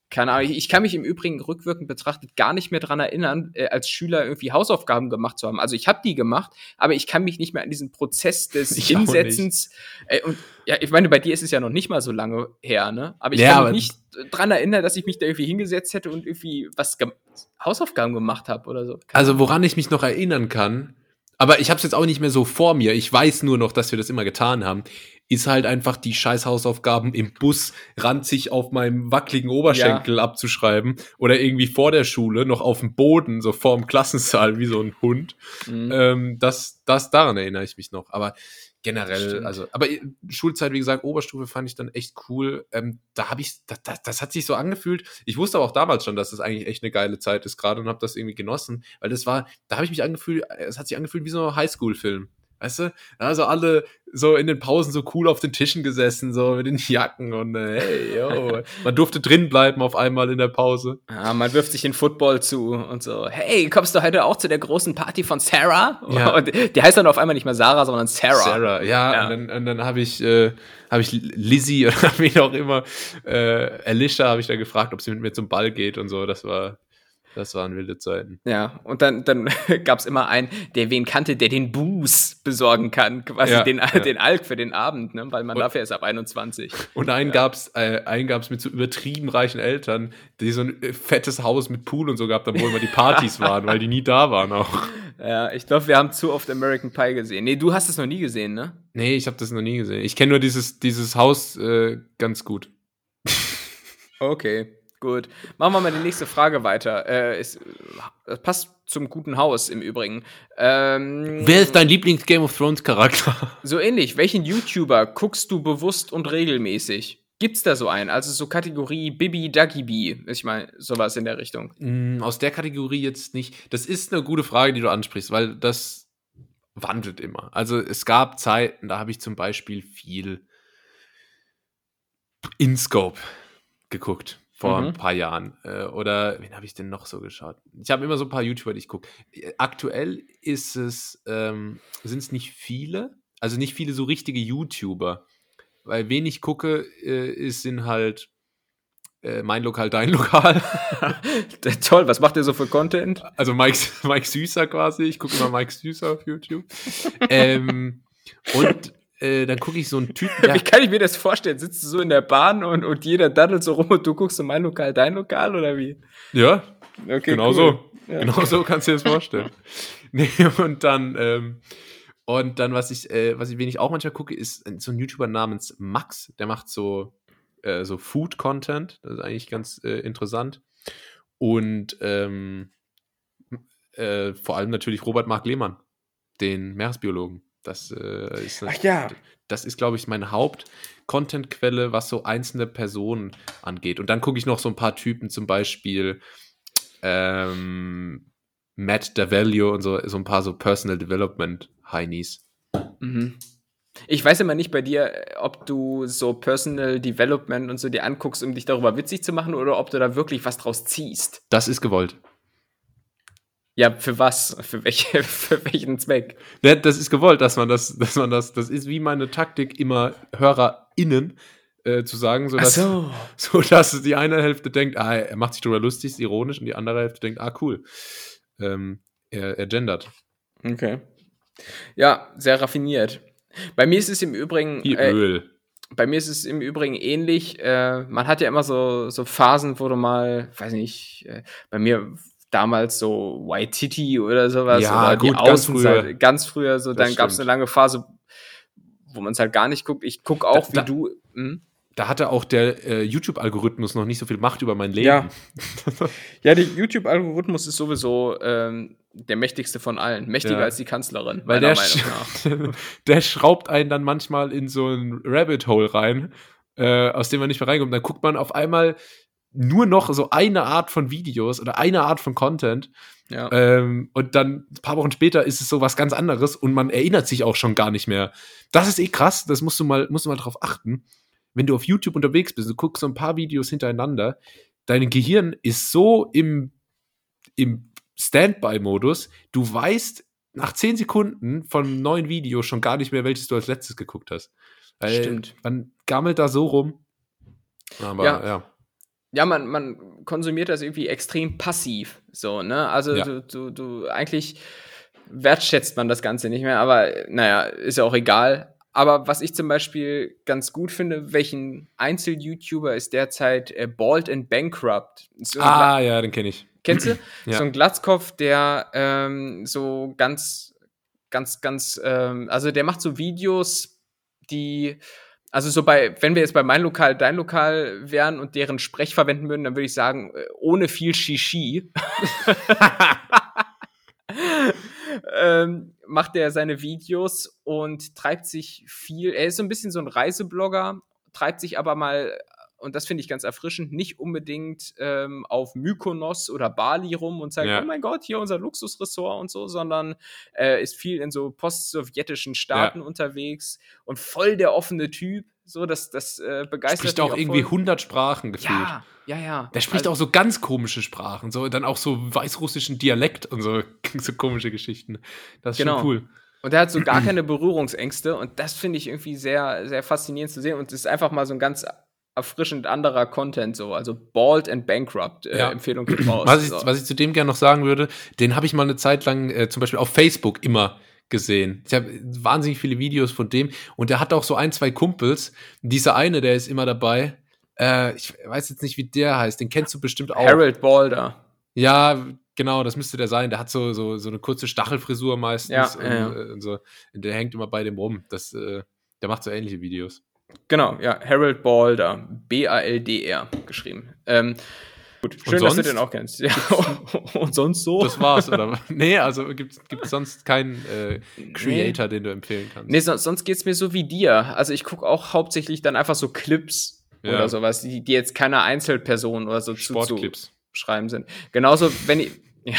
keine Ahnung, ich kann mich im Übrigen rückwirkend betrachtet gar nicht mehr dran erinnern, äh, als Schüler irgendwie Hausaufgaben gemacht zu haben. Also ich habe die gemacht, aber ich kann mich nicht mehr an diesen Prozess des <laughs> ich Hinsetzens. Äh, und ja, ich meine, bei dir ist es ja noch nicht mal so lange her, ne? Aber ich ja, kann mich nicht dran erinnern, dass ich mich da irgendwie hingesetzt hätte und irgendwie was Hausaufgaben gemacht habe oder so. Keine also woran ich mich noch erinnern kann, aber ich habe es jetzt auch nicht mehr so vor mir. Ich weiß nur noch, dass wir das immer getan haben ist halt einfach die scheiß Hausaufgaben im Bus ranzig auf meinem wackeligen Oberschenkel ja. abzuschreiben oder irgendwie vor der Schule noch auf dem Boden, so vor dem Klassensaal wie so ein Hund. Mhm. Ähm, das, das, daran erinnere ich mich noch. Aber generell, Stimmt. also, aber Schulzeit, wie gesagt, Oberstufe fand ich dann echt cool. Ähm, da habe ich, das, das, das, hat sich so angefühlt. Ich wusste aber auch damals schon, dass das eigentlich echt eine geile Zeit ist gerade und habe das irgendwie genossen, weil das war, da habe ich mich angefühlt, es hat sich angefühlt wie so ein Highschool-Film. Weißt du? Also alle so in den Pausen so cool auf den Tischen gesessen, so mit den Jacken und äh, hey, yo. <laughs> Man durfte drin bleiben auf einmal in der Pause. Ja, man wirft sich den Football zu und so, hey, kommst du heute auch zu der großen Party von Sarah? Ja. <laughs> Und die heißt dann auf einmal nicht mehr Sarah, sondern Sarah. Sarah, ja. ja. Und dann, dann habe ich, äh, hab ich Lizzie <laughs> oder wie auch immer, äh, Alicia habe ich da gefragt, ob sie mit mir zum Ball geht und so. Das war, das waren wilde Zeiten. Ja, und dann, dann <laughs> gab es immer einen, der wen kannte, der den Boost besorgen kann, quasi ja, den, ja. den Alk für den Abend, ne? weil man und, dafür ist ab 21. Und einen ja. gab's, äh, einen gab's mit so übertrieben reichen Eltern, die so ein äh, fettes Haus mit Pool und so gehabt haben, wo immer die Partys <laughs> waren, weil die nie da waren auch. Ja, ich glaube, wir haben zu oft American Pie gesehen. Nee, du hast es noch nie gesehen, ne? Nee, ich habe das noch nie gesehen. Ich kenne nur dieses, dieses Haus äh, ganz gut. Okay. Gut. Machen wir mal die nächste Frage weiter. Äh, es, es passt zum guten Haus im Übrigen. Ähm, Wer ist dein Lieblings-Game of Thrones-Charakter? <laughs> So ähnlich. Welchen YouTuber guckst du bewusst und regelmäßig? Gibt's da so einen? Also so Kategorie Bibi Dagibi, ich meine, sowas in der Richtung. Mm, aus der Kategorie jetzt nicht. Das ist eine gute Frage, die du ansprichst, weil das wandelt immer. Also es gab Zeiten, da habe ich zum Beispiel viel InScope geguckt vor mhm. ein paar Jahren. Äh, oder wen habe ich denn noch so geschaut? Ich habe immer so ein paar YouTuber, die ich gucke. Aktuell ist es, ähm, sind es nicht viele, also nicht viele so richtige YouTuber. Weil wen ich gucke, äh, ist, sind halt äh, mein Lokal, dein <laughs> Lokal. <laughs> Toll, was macht ihr so für Content? Also Mike, <laughs> Mike Süßer quasi. Ich gucke immer Mike Süßer auf YouTube. ähm, und äh, dann gucke ich so einen Typen. <laughs> Wie kann ich mir das vorstellen? Sitzt du so in der Bahn und, und jeder daddelt so rum und du guckst so mein Lokal, dein Lokal oder wie? Ja, okay, genau cool. so. Ja. Genau so kannst du dir das vorstellen. <laughs> nee, und dann, ähm, und dann, was ich, äh, was ich wenig auch manchmal gucke, ist so ein YouTuber namens Max, der macht so, äh, so Food-Content. Das ist eigentlich ganz äh, interessant. Und ähm, äh, vor allem natürlich Robert Mark Lehmann, den Meeresbiologen. Das äh, ist, Ach ja. Das ist, glaube ich, meine Haupt-Content-Quelle, was so einzelne Personen angeht. Und dann gucke ich noch so ein paar Typen, zum Beispiel ähm, Matt Davalio und so, so ein paar so Personal Development Heinis. Mhm. Ich weiß immer nicht bei dir, ob du so Personal Development und so dir anguckst, um dich darüber witzig zu machen oder ob du da wirklich was draus ziehst. Das ist gewollt. Ja, für was? Für, welche, <laughs> für welchen Zweck? Ja, das ist gewollt, dass man das, dass man das, das ist wie meine Taktik, immer HörerInnen äh, zu sagen, sodass, so. sodass <laughs> die eine Hälfte denkt, ah, er macht sich darüber lustig, ist ironisch, und die andere Hälfte denkt, ah, cool. Ähm, er, er gendert. Okay. Ja, sehr raffiniert. Bei mir ist es im Übrigen. Wie äh, Öl. Bei mir ist es im Übrigen ähnlich. Äh, man hat ja immer so, so Phasen, wo du mal, weiß nicht, äh, bei mir damals so Waititi oder sowas. Ja, oder gut, die ganz früher. Ganz früher, so, das dann gab es eine lange Phase, wo man es halt gar nicht guckt. Ich gucke auch, da, wie da, du. Hm? Da hatte auch der äh, YouTube-Algorithmus noch nicht so viel Macht über mein Leben. Ja, <laughs> ja der YouTube-Algorithmus ist sowieso ähm, der mächtigste von allen. Mächtiger ja. als die Kanzlerin, Weil der, sch <laughs> der schraubt einen dann manchmal in so ein Rabbit Hole rein, äh, aus dem man nicht mehr reinkommt. Dann guckt man auf einmal nur noch so eine Art von Videos oder eine Art von Content. Ja. Ähm, und dann ein paar Wochen später ist es so was ganz anderes und man erinnert sich auch schon gar nicht mehr. Das ist eh krass, das musst du mal, musst du mal drauf achten. Wenn du auf YouTube unterwegs bist, du guckst so ein paar Videos hintereinander, dein Gehirn ist so im, im Standby-Modus, du weißt nach zehn Sekunden von neuen Videos schon gar nicht mehr, welches du als letztes geguckt hast. Weil Stimmt. Man gammelt da so rum. Aber ja. ja ja, man, man konsumiert das irgendwie extrem passiv. So, ne? Also ja. du, du, du, eigentlich wertschätzt man das Ganze nicht mehr, aber naja, ist ja auch egal. Aber was ich zum Beispiel ganz gut finde, welchen Einzel-YouTuber ist derzeit äh, Bald and Bankrupt. So ah, ja, den kenne ich. Kennst du? <clears throat> ja. So ein Glatzkopf, der ähm, so ganz, ganz, ganz, ähm, also der macht so Videos, die also so bei, wenn wir jetzt bei mein Lokal, dein Lokal wären und deren Sprech verwenden würden, dann würde ich sagen, äh, ohne viel Shishi. <laughs> ähm, macht er seine Videos und treibt sich viel. Er ist so ein bisschen so ein Reiseblogger, treibt sich aber mal und das finde ich ganz erfrischend, nicht unbedingt ähm, auf Mykonos oder Bali rum und sagt, ja. oh mein Gott, hier unser Luxusressort und so, sondern äh, ist viel in so post-sowjetischen Staaten ja. unterwegs und voll der offene Typ. So, das, das äh, begeistert Spricht auch, auch irgendwie 100 Sprachen gefühlt. Ja, ja, ja. Der spricht also, auch so ganz komische Sprachen, so dann auch so weißrussischen Dialekt und so, <laughs> so komische Geschichten. Das ist genau. schon cool. Und er hat so gar <clears throat> keine Berührungsängste und das finde ich irgendwie sehr, sehr faszinierend zu sehen und es ist einfach mal so ein ganz erfrischend anderer Content so. Also Bald and Bankrupt, äh, ja. Empfehlung geht raus. Was ich, so. was ich zu dem gerne noch sagen würde, den habe ich mal eine Zeit lang äh, zum Beispiel auf Facebook immer gesehen. Ich habe wahnsinnig viele Videos von dem und der hat auch so ein, zwei Kumpels. Dieser eine, der ist immer dabei. Äh, ich weiß jetzt nicht, wie der heißt. Den kennst du bestimmt auch. Harold Balder. Ja, genau, das müsste der sein. Der hat so, so, so eine kurze Stachelfrisur meistens. Ja, und, ja. Äh, und so. der hängt immer bei dem rum. Das, äh, der macht so ähnliche Videos. Genau, ja, Harold Balder, B-A-L-D-R geschrieben. Ähm, gut, schön, dass du den auch kennst. <laughs> Ja, und sonst so? Das war's, oder? <laughs> nee, also gibt es sonst keinen äh, Creator, nee. den du empfehlen kannst? Nee, so, sonst geht's mir so wie dir. Also ich gucke auch hauptsächlich dann einfach so Clips ja. oder sowas, die, die jetzt keine Einzelperson oder so zu, zu schreiben sind. Genauso, wenn ich. <laughs> Ja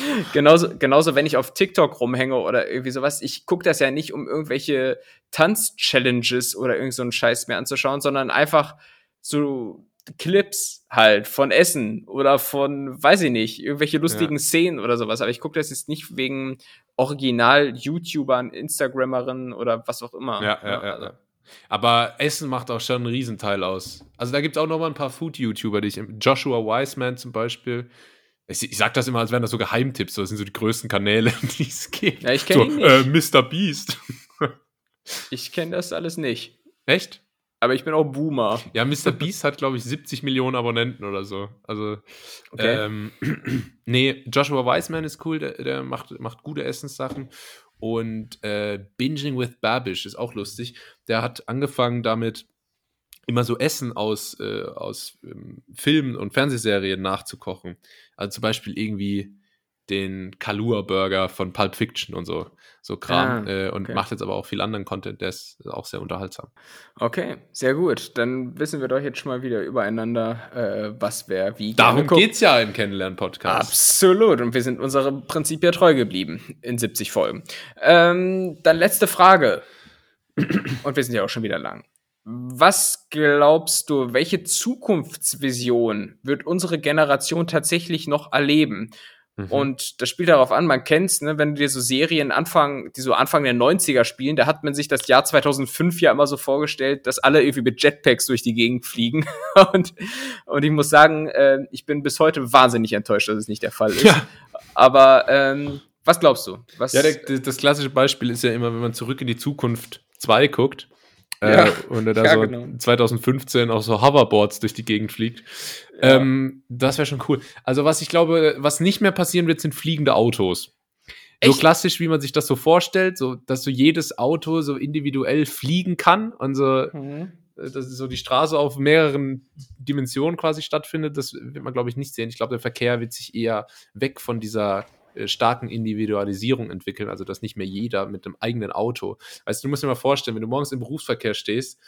<laughs> genauso, genauso, wenn ich auf TikTok rumhänge oder irgendwie sowas, ich gucke das ja nicht, um irgendwelche Tanz-Challenges oder irgend so einen Scheiß mehr anzuschauen, sondern einfach so Clips halt von Essen oder von, weiß ich nicht, irgendwelche lustigen ja. Szenen oder sowas. Aber ich gucke das jetzt nicht wegen Original-YouTubern, Instagrammerinnen oder was auch immer. Ja, ja, ja. Also. Aber Essen macht auch schon einen Riesenteil aus. Also da gibt es auch noch mal ein paar Food-YouTuber, die ich, Joshua Wiseman zum Beispiel, ich, ich sag das immer, als wären das so Geheimtipps, das sind so die größten Kanäle, <laughs> die es gibt. Ja, ich kenne so, äh, Mr. Beast. <laughs> ich kenne das alles nicht. Echt? Aber ich bin auch Boomer. Ja, Mr. Beast hat, glaube ich, 70 Millionen Abonnenten oder so. Also, okay. ähm, <clears throat> nee, Joshua Wiseman ist cool, der, der, macht, macht gute Essenssachen. Und äh, Binging with Babish ist auch lustig. Der hat angefangen damit, immer so Essen aus, äh, aus ähm, Filmen und Fernsehserien nachzukochen. Also zum Beispiel irgendwie den Kalua-Burger von Pulp Fiction und so, so Kram. Ah, äh, und okay. macht jetzt aber auch viel anderen Content, der ist auch sehr unterhaltsam. Okay, sehr gut. Dann wissen wir doch jetzt schon mal wieder übereinander, äh, was wer wie. Darum geht es ja im Kennenlernen-Podcast. Absolut. Und wir sind unserem Prinzip ja treu geblieben in 70 Folgen. Ähm, dann letzte Frage. und wir sind ja auch schon wieder lang. Was glaubst du, welche Zukunftsvision wird unsere Generation tatsächlich noch erleben? Mhm. Und das spielt darauf an, man kennt's, ne, wenn du dir so Serien Anfang, die so Anfang der 90er spielen, da hat man sich das Jahr 2005 ja immer so vorgestellt, dass alle irgendwie mit Jetpacks durch die Gegend fliegen. <laughs> und, und ich muss sagen, äh, ich bin bis heute wahnsinnig enttäuscht, dass es nicht der Fall ist. Ja. Aber ähm, was glaubst du? Was, ja, der, das klassische Beispiel ist ja immer, wenn man zurück in die Zukunft 2 guckt, ja, äh, und er da <laughs> ja, so genau. 2015 auch so Hoverboards durch die Gegend fliegt. Ja. Ähm, das wäre schon cool. Also, was ich glaube, was nicht mehr passieren wird, sind fliegende Autos. Echt? So klassisch, wie man sich das so vorstellt, so dass so jedes Auto so individuell fliegen kann und so, mhm. Äh, dass so die Straße auf mehreren Dimensionen quasi stattfindet, das wird man, glaube ich, nicht sehen. Ich glaube, der Verkehr wird sich eher weg von dieser äh, starken Individualisierung entwickeln, also dass nicht mehr jeder mit einem eigenen Auto. Weißt du, du musst dir mal vorstellen, wenn du morgens im Berufsverkehr stehst,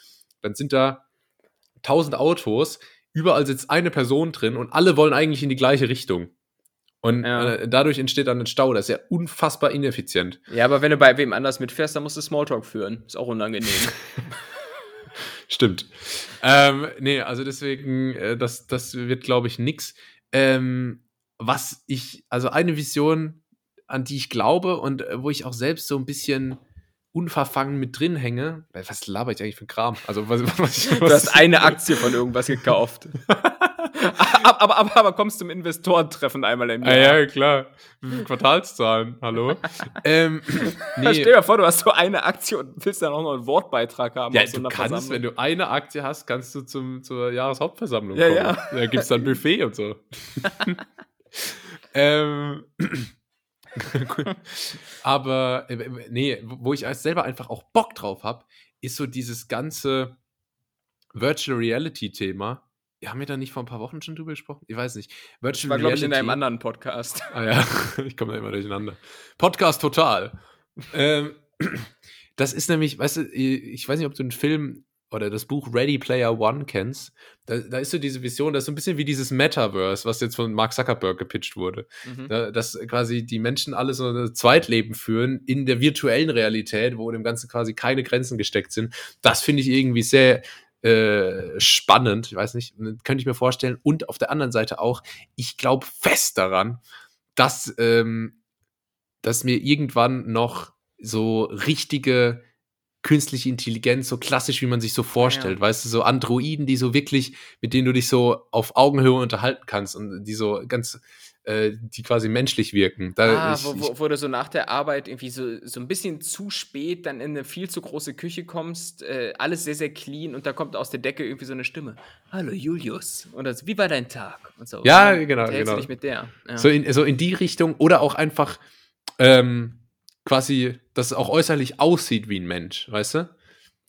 dann sind da tausend Autos, überall sitzt eine Person drin und alle wollen eigentlich in die gleiche Richtung. Und ja. äh, dadurch entsteht dann ein Stau, das ist ja unfassbar ineffizient. Ja, aber wenn du bei wem anders mitfährst, dann musst du Smalltalk führen. Ist auch unangenehm. <laughs> Stimmt. Ähm, nee, also deswegen, äh, das, das wird, glaube ich, nix. Ähm, was ich, also eine Vision, an die ich glaube und äh, wo ich auch selbst so ein bisschen unverfangen mit drin hänge. Was laber ich eigentlich für Kram? Also, was, <laughs> was was du hast eine Aktie von irgendwas gekauft. <laughs> aber, aber, aber, aber, kommst zum Investorentreffen einmal im Jahr. Ah, ja, klar. Quartalszahlen, hallo. ähm, <laughs> nee. Stell dir vor, du hast so eine Aktie und willst dann auch noch einen Wortbeitrag haben. Ja, so du kannst, wenn du eine Aktie hast, kannst du zum, zur Jahreshauptversammlung ja, kommen. Ja. Da gibt es dann Buffet und so ähm, <clears throat> aber äh, nee, wo ich selber einfach auch Bock drauf habe, ist so dieses ganze Virtual Reality Thema. Haben wir da nicht vor ein paar Wochen schon drüber gesprochen? Ich weiß nicht. Virtual das war, glaube ich, in einem anderen Podcast. Ah ja, <laughs> ich komme da immer durcheinander. Podcast total. ähm, <clears throat> das ist nämlich, weißt du, ich weiß nicht, ob du einen Film oder das Buch Ready Player One kennst, da, da ist so diese Vision, das ist so ein bisschen wie dieses Metaverse, was jetzt von Mark Zuckerberg gepitcht wurde. Mhm. Da, dass quasi die Menschen alle so ein Zweitleben führen in der virtuellen Realität, wo dem Ganzen quasi keine Grenzen gesteckt sind. Das finde ich irgendwie sehr äh, spannend. Ich weiß nicht, könnte ich mir vorstellen. Und auf der anderen Seite auch, ich glaube fest daran, dass, ähm, dass mir irgendwann noch so richtige künstliche Intelligenz, so klassisch, wie man sich so vorstellt, ja. weißt du, so Androiden, die so wirklich, mit denen du dich so auf Augenhöhe unterhalten kannst und die so ganz, äh, die quasi menschlich wirken. Da, ah, ich, wo, wo, wo, du so nach der Arbeit irgendwie so, so ein bisschen zu spät dann in eine viel zu große Küche kommst, äh, alles sehr, sehr clean und da kommt aus der Decke irgendwie so eine Stimme. Hallo Julius. Und das, wie war dein Tag? Und so. Ja, und genau, genau. Mit der. Ja. So, in, so in die Richtung oder auch einfach, ähm, quasi, dass es auch äußerlich aussieht wie ein Mensch, weißt du?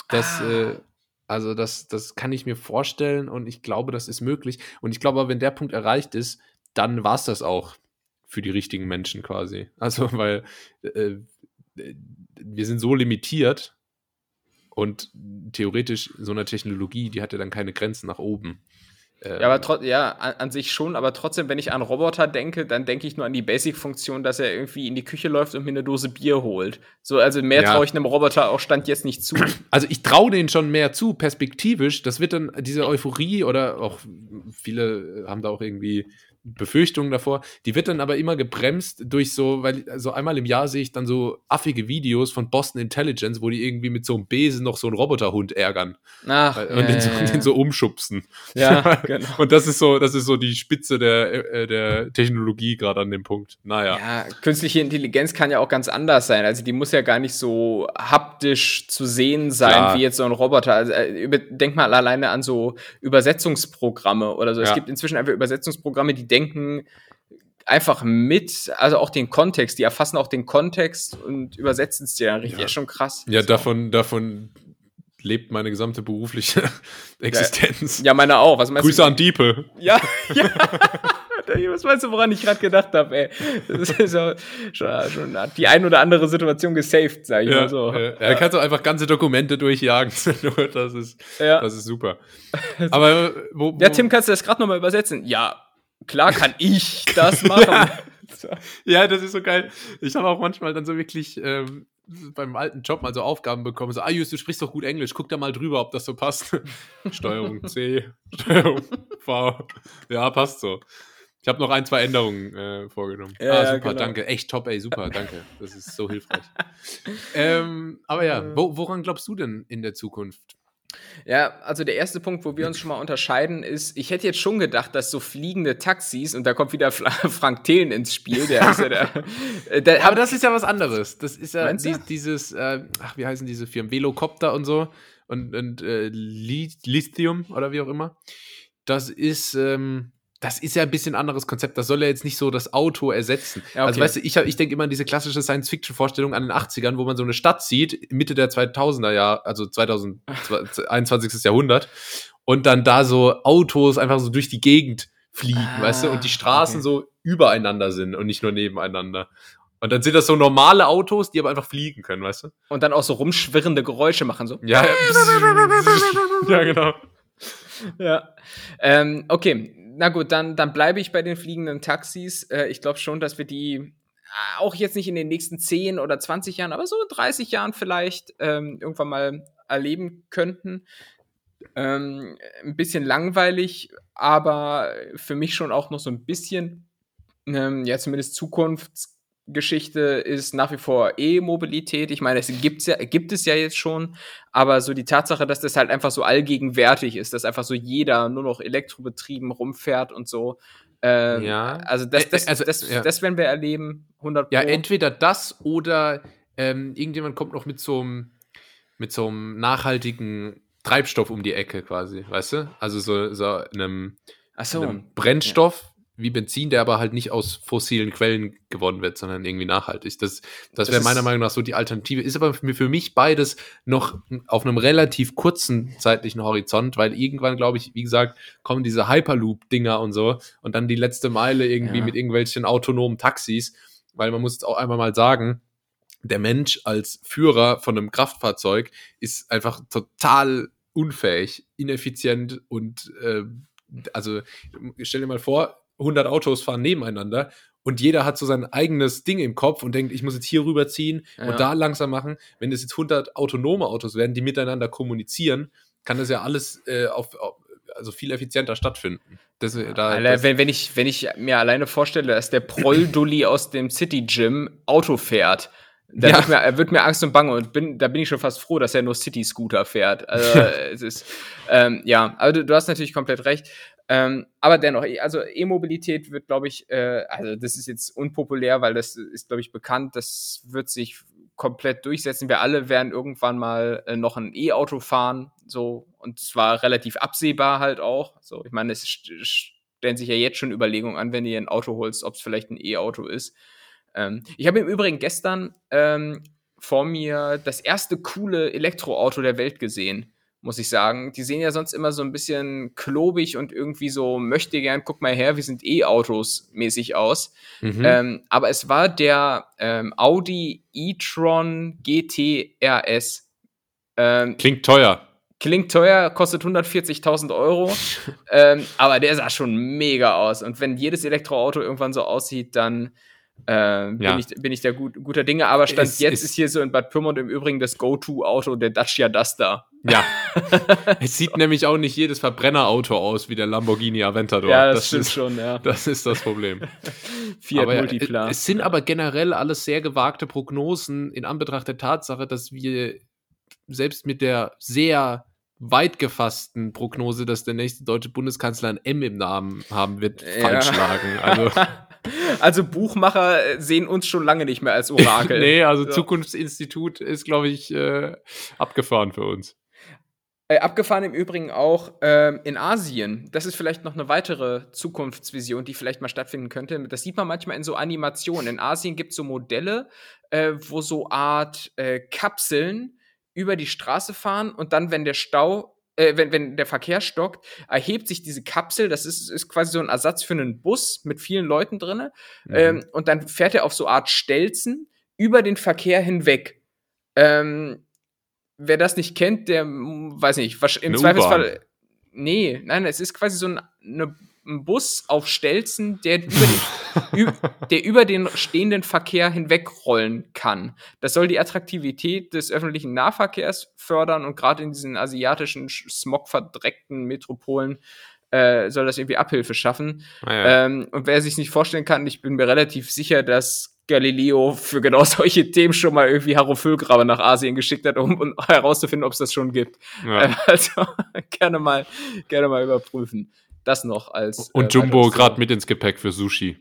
Das, ah. äh, also das, das kann ich mir vorstellen und ich glaube, das ist möglich. Und ich glaube, wenn der Punkt erreicht ist, dann war es das auch für die richtigen Menschen quasi. <laughs> Also, weil äh, wir sind so limitiert und theoretisch so eine Technologie, die hat ja dann keine Grenzen nach oben. Ähm, ja, aber ja, an, an, sich schon, aber trotzdem, wenn ich an Roboter denke, dann denke ich nur an die Basic-Funktion, dass er irgendwie in die Küche läuft und mir eine Dose Bier holt. So, also mehr ja. traue ich einem Roboter auch Stand jetzt nicht zu. <clears throat> Also ich traue denen schon mehr zu, perspektivisch. Das wird dann diese Euphorie oder auch viele haben da auch irgendwie Befürchtungen davor. Die wird dann aber immer gebremst durch so, weil so also einmal im Jahr sehe ich dann so affige Videos von Boston Intelligence, wo die irgendwie mit so einem Besen noch so einen Roboterhund ärgern. Ach, und ja, den, so, ja. den, so, umschubsen. Ja, <laughs> genau. und das ist so, das ist so die Spitze der, äh, der Technologie gerade an dem Punkt. Naja. Ja, künstliche Intelligenz kann ja auch ganz anders sein. Also die muss ja gar nicht so haptisch zu sehen sein, ja. wie jetzt so ein Roboter. Also, äh, denk mal alleine an so Übersetzungsprogramme oder so. Es gibt inzwischen einfach Übersetzungsprogramme, die denken einfach mit, also auch den Kontext, die erfassen auch den Kontext und übersetzen es dir richtig. Ja. schon krass. Ja, so. davon, davon lebt meine gesamte berufliche <laughs> Existenz. Ja, meine auch. Was meinst Grüße du? an Diepe. Ja, <laughs> ja. <laughs> Was meinst du, woran ich gerade gedacht habe, ey? Das ist so, schon, schon die ein oder andere Situation gesaved, sag ich ja, mal so. Ja, ja. Da kannst du einfach ganze Dokumente durchjagen. das, ist, ja. das ist super. Aber wo, wo Ja, Tim, kannst du das gerade nochmal übersetzen? Ja, klar kann <laughs> ich das machen. ja. das ist so geil. Ich habe auch manchmal dann so wirklich ähm, beim alten Job mal so Aufgaben bekommen. So, ah, Just, du sprichst doch gut Englisch, guck da mal drüber, ob das so passt. <laughs> Steuerung C, <laughs> Steuerung V. Ja, passt so. Ich habe noch ein, zwei Änderungen äh, vorgenommen. Ja, ah, super, genau. danke. Echt top, ey, super, danke. Das ist so hilfreich. ähm, aber ja, wo, woran glaubst du denn in der Zukunft? Ja, also der erste Punkt, wo wir uns schon mal unterscheiden, ist, ich hätte jetzt schon gedacht, dass so fliegende Taxis, und da kommt wieder <laughs> Frank Thelen ins Spiel, der ist ja der, <laughs> äh, der Aber das ist ja was anderes. Das ist ja die, dieses, äh, ach, wie heißen diese Firmen? Velocopter und so und, und äh, Lithium oder wie auch immer. Das ist, ähm, das ist ja ein bisschen anderes Konzept. Das soll ja jetzt nicht so das Auto ersetzen. Ja, also, okay. Also, weißt du, ich, ich denke immer an diese klassische Science-Fiction-Vorstellung an den 80ern, wo man so eine Stadt sieht, Mitte der 2000er Jahre, also 2021. <laughs> Jahrhundert, und dann da so Autos einfach so durch die Gegend fliegen, ah, weißt du, und die Straßen okay. so übereinander sind und nicht nur nebeneinander. Und dann sind das so normale Autos, die aber einfach fliegen können, weißt du? Und dann auch so rumschwirrende Geräusche machen, so. Ja, <laughs> ja genau. Ja. Ähm, okay, na gut, dann, dann bleibe ich bei den fliegenden Taxis. Äh, ich glaube schon, dass wir die äh, auch jetzt nicht in den nächsten 10 oder 20 Jahren, aber so in 30 Jahren vielleicht ähm, irgendwann mal erleben könnten. Ähm, ein bisschen langweilig, aber für mich schon auch noch so ein bisschen, ähm, ja, zumindest zukunfts Geschichte ist nach wie vor E-Mobilität. Ich meine, es gibt's ja, gibt es ja jetzt schon, aber so die Tatsache, dass das halt einfach so allgegenwärtig ist, dass einfach so jeder nur noch elektrobetrieben rumfährt und so. Ähm, ja. Also das, das, also, das, ja. das werden wir erleben, 100 Pro. Ja, entweder das oder ähm, irgendjemand kommt noch mit so einem mit so einem nachhaltigen Treibstoff um die Ecke quasi, weißt du? Also so, so einem, so. einem Brennstoff, wie Benzin, der aber halt nicht aus fossilen Quellen gewonnen wird, sondern irgendwie nachhaltig. Das, das, wäre meiner Meinung nach so die Alternative. Ist aber für mich beides noch auf einem relativ kurzen zeitlichen Horizont, weil irgendwann, glaube ich, wie gesagt, kommen diese Hyperloop-Dinger und so und dann die letzte Meile irgendwie ja. mit irgendwelchen autonomen Taxis, weil man muss jetzt auch einmal mal sagen, der Mensch als Führer von einem Kraftfahrzeug ist einfach total unfähig, ineffizient und äh, also stell dir mal vor, 100 Autos fahren nebeneinander und jeder hat so sein eigenes Ding im Kopf und denkt, ich muss jetzt hier rüberziehen ja. und da langsam machen. Wenn es jetzt 100 autonome Autos werden, die miteinander kommunizieren, kann das ja alles äh, auf, auf, also viel effizienter stattfinden. Das, äh, da, Alter, wenn, wenn, ich, wenn ich mir alleine vorstelle, dass der Proll-Dulli aus dem City-Gym Auto fährt, dann ja. wird, mir, wird mir Angst und Bange und bin, da bin ich schon fast froh, dass er nur City-Scooter fährt. Also, <laughs> es ist, ähm, ja, aber du, du, hast natürlich komplett recht. Ähm, aber dennoch, also E-Mobilität wird, glaube ich, äh, also das ist jetzt unpopulär, weil das ist, glaube ich, bekannt. Das wird sich komplett durchsetzen. Wir alle werden irgendwann mal äh, noch ein E-Auto fahren, so und zwar relativ absehbar halt auch. So, ich meine, es stellen sich ja jetzt schon Überlegungen an, wenn ihr ein Auto holst, ob es vielleicht ein E-Auto ist. Ähm, ich habe im Übrigen gestern ähm, vor mir das erste coole Elektroauto der Welt gesehen muss ich sagen. Die sehen ja sonst immer so ein bisschen klobig und irgendwie so möchte gern, guck mal her, wir sind E-Autos mäßig aus. Mhm. Ähm, aber es war der ähm, Audi e-tron GT RS. Ähm, Klingt teuer. Klingt teuer, kostet 140.000 Euro, <laughs> ähm, aber der sah schon mega aus. Und wenn jedes Elektroauto irgendwann so aussieht, dann äh, bin, ja. ich, bin ich da gut, guter Dinge. Aber Stand es, jetzt ist hier so in Bad Pyrmont im Übrigen das Go-To-Auto der Dacia Duster. Ja. <laughs> es sieht nämlich auch nicht jedes Verbrennerauto aus wie der Lamborghini Aventador. Ja, das, das stimmt ist, schon, ja. Das ist das Problem. <laughs> Fiat aber Multipla. Es sind aber generell alles sehr gewagte Prognosen in Anbetracht der Tatsache, dass wir selbst mit der sehr weit gefassten Prognose, dass der nächste deutsche Bundeskanzler ein M im Namen haben wird, ja. falsch lagen. Also, <laughs> also Buchmacher sehen uns schon lange nicht mehr als Orakel. <laughs> nee, also so. Zukunftsinstitut ist, glaube ich, äh, abgefahren für uns. Äh, abgefahren im Übrigen auch ähm, in Asien. Das ist vielleicht noch eine weitere Zukunftsvision, die vielleicht mal stattfinden könnte. Das sieht man manchmal in so Animationen. In Asien gibt es so Modelle, äh, wo so Art äh, Kapseln über die Straße fahren und dann, wenn der Stau, äh, wenn, wenn der Verkehr stockt, erhebt sich diese Kapsel. Das ist, ist quasi so ein Ersatz für einen Bus mit vielen Leuten drin. Mhm. Ähm, und dann fährt er auf so Art Stelzen über den Verkehr hinweg. Ähm, wer das nicht kennt, der weiß nicht, im eine Zweifelsfall. Nee, nein, es ist quasi so ein, eine, ein Bus auf Stelzen, der über, den, <laughs> der über den stehenden Verkehr hinwegrollen kann. Das soll die Attraktivität des öffentlichen Nahverkehrs fördern und gerade in diesen asiatischen, smogverdreckten Metropolen äh, soll das irgendwie Abhilfe schaffen. Ah, ja. ähm, und wer sich nicht vorstellen kann, ich bin mir relativ sicher, dass Galileo für genau solche Themen schon mal irgendwie Hierophylgrabe nach Asien geschickt hat, um, um herauszufinden, ob es das schon gibt. Ja. <laughs> Also gerne mal, gerne mal überprüfen. Das noch als. Und äh, Jumbo gerade mit ins Gepäck für Sushi.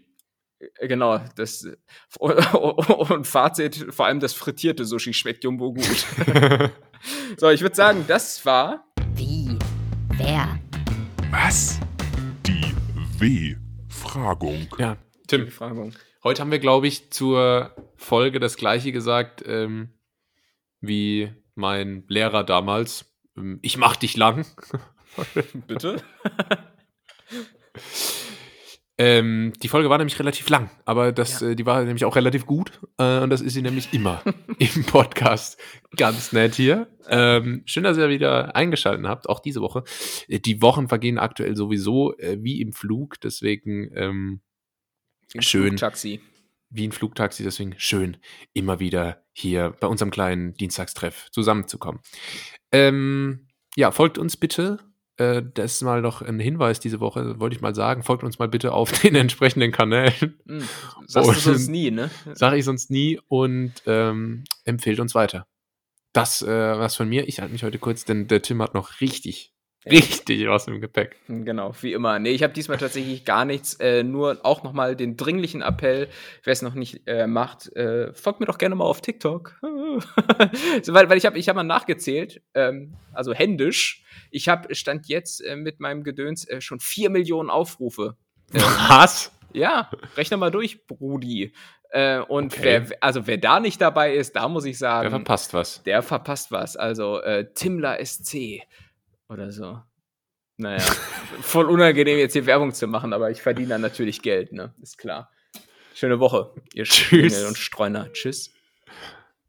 Äh, genau, das <laughs> und Fazit, vor allem das frittierte Sushi schmeckt Jumbo gut. <laughs> so, ich würde sagen, das war. Wie? Wer? Was? Die W-Fragung. Ja, Tim. Fragung. Heute haben wir, glaube ich, zur Folge das gleiche gesagt ähm, wie mein Lehrer damals. Ähm, ich mach dich lang. Bitte? <laughs> ähm, die Folge war nämlich relativ lang, aber das, ja. äh, die war nämlich auch relativ gut. Äh, und das ist sie nämlich immer <laughs> im Podcast. Ganz nett hier. Ähm, schön, dass ihr wieder eingeschaltet habt, auch diese Woche. Äh, die Wochen vergehen aktuell sowieso äh, wie im Flug, deswegen ähm, schön. Flugtaxi. Wie ein Flugtaxi, deswegen schön, immer wieder hier bei unserem kleinen Dienstagstreff zusammenzukommen. Ähm, ja, folgt uns bitte. Äh, das ist mal noch ein Hinweis diese Woche, wollte ich mal sagen. Folgt uns mal bitte auf <laughs> den entsprechenden Kanälen. Mhm, sagst und, du sonst nie, ne? Sag ich sonst nie und ähm, empfehlt uns weiter. Das äh, was von mir. Ich halte mich heute kurz, denn der Tim hat noch richtig Richtig was im Gepäck. Genau, wie immer. Nee, ich habe diesmal tatsächlich gar nichts. Äh, nur auch nochmal den dringlichen Appell, wer es noch nicht äh, macht, äh, folgt mir doch gerne mal auf TikTok. <laughs> so, weil, weil ich habe ich hab mal nachgezählt, ähm, also händisch. Ich habe Stand jetzt äh, mit meinem Gedöns äh, schon vier Millionen Aufrufe. Was? Ja, rechne mal durch, Brudi. Äh, und okay. wer, also wer da nicht dabei ist, da muss ich sagen. Der verpasst was. Der verpasst was. Also äh, Timler SC oder so. Naja, voll unangenehm jetzt hier Werbung zu machen, aber ich verdiene dann natürlich Geld, ne? Ist klar. Schöne Woche, ihr Tschüss. und Streuner. Tschüss.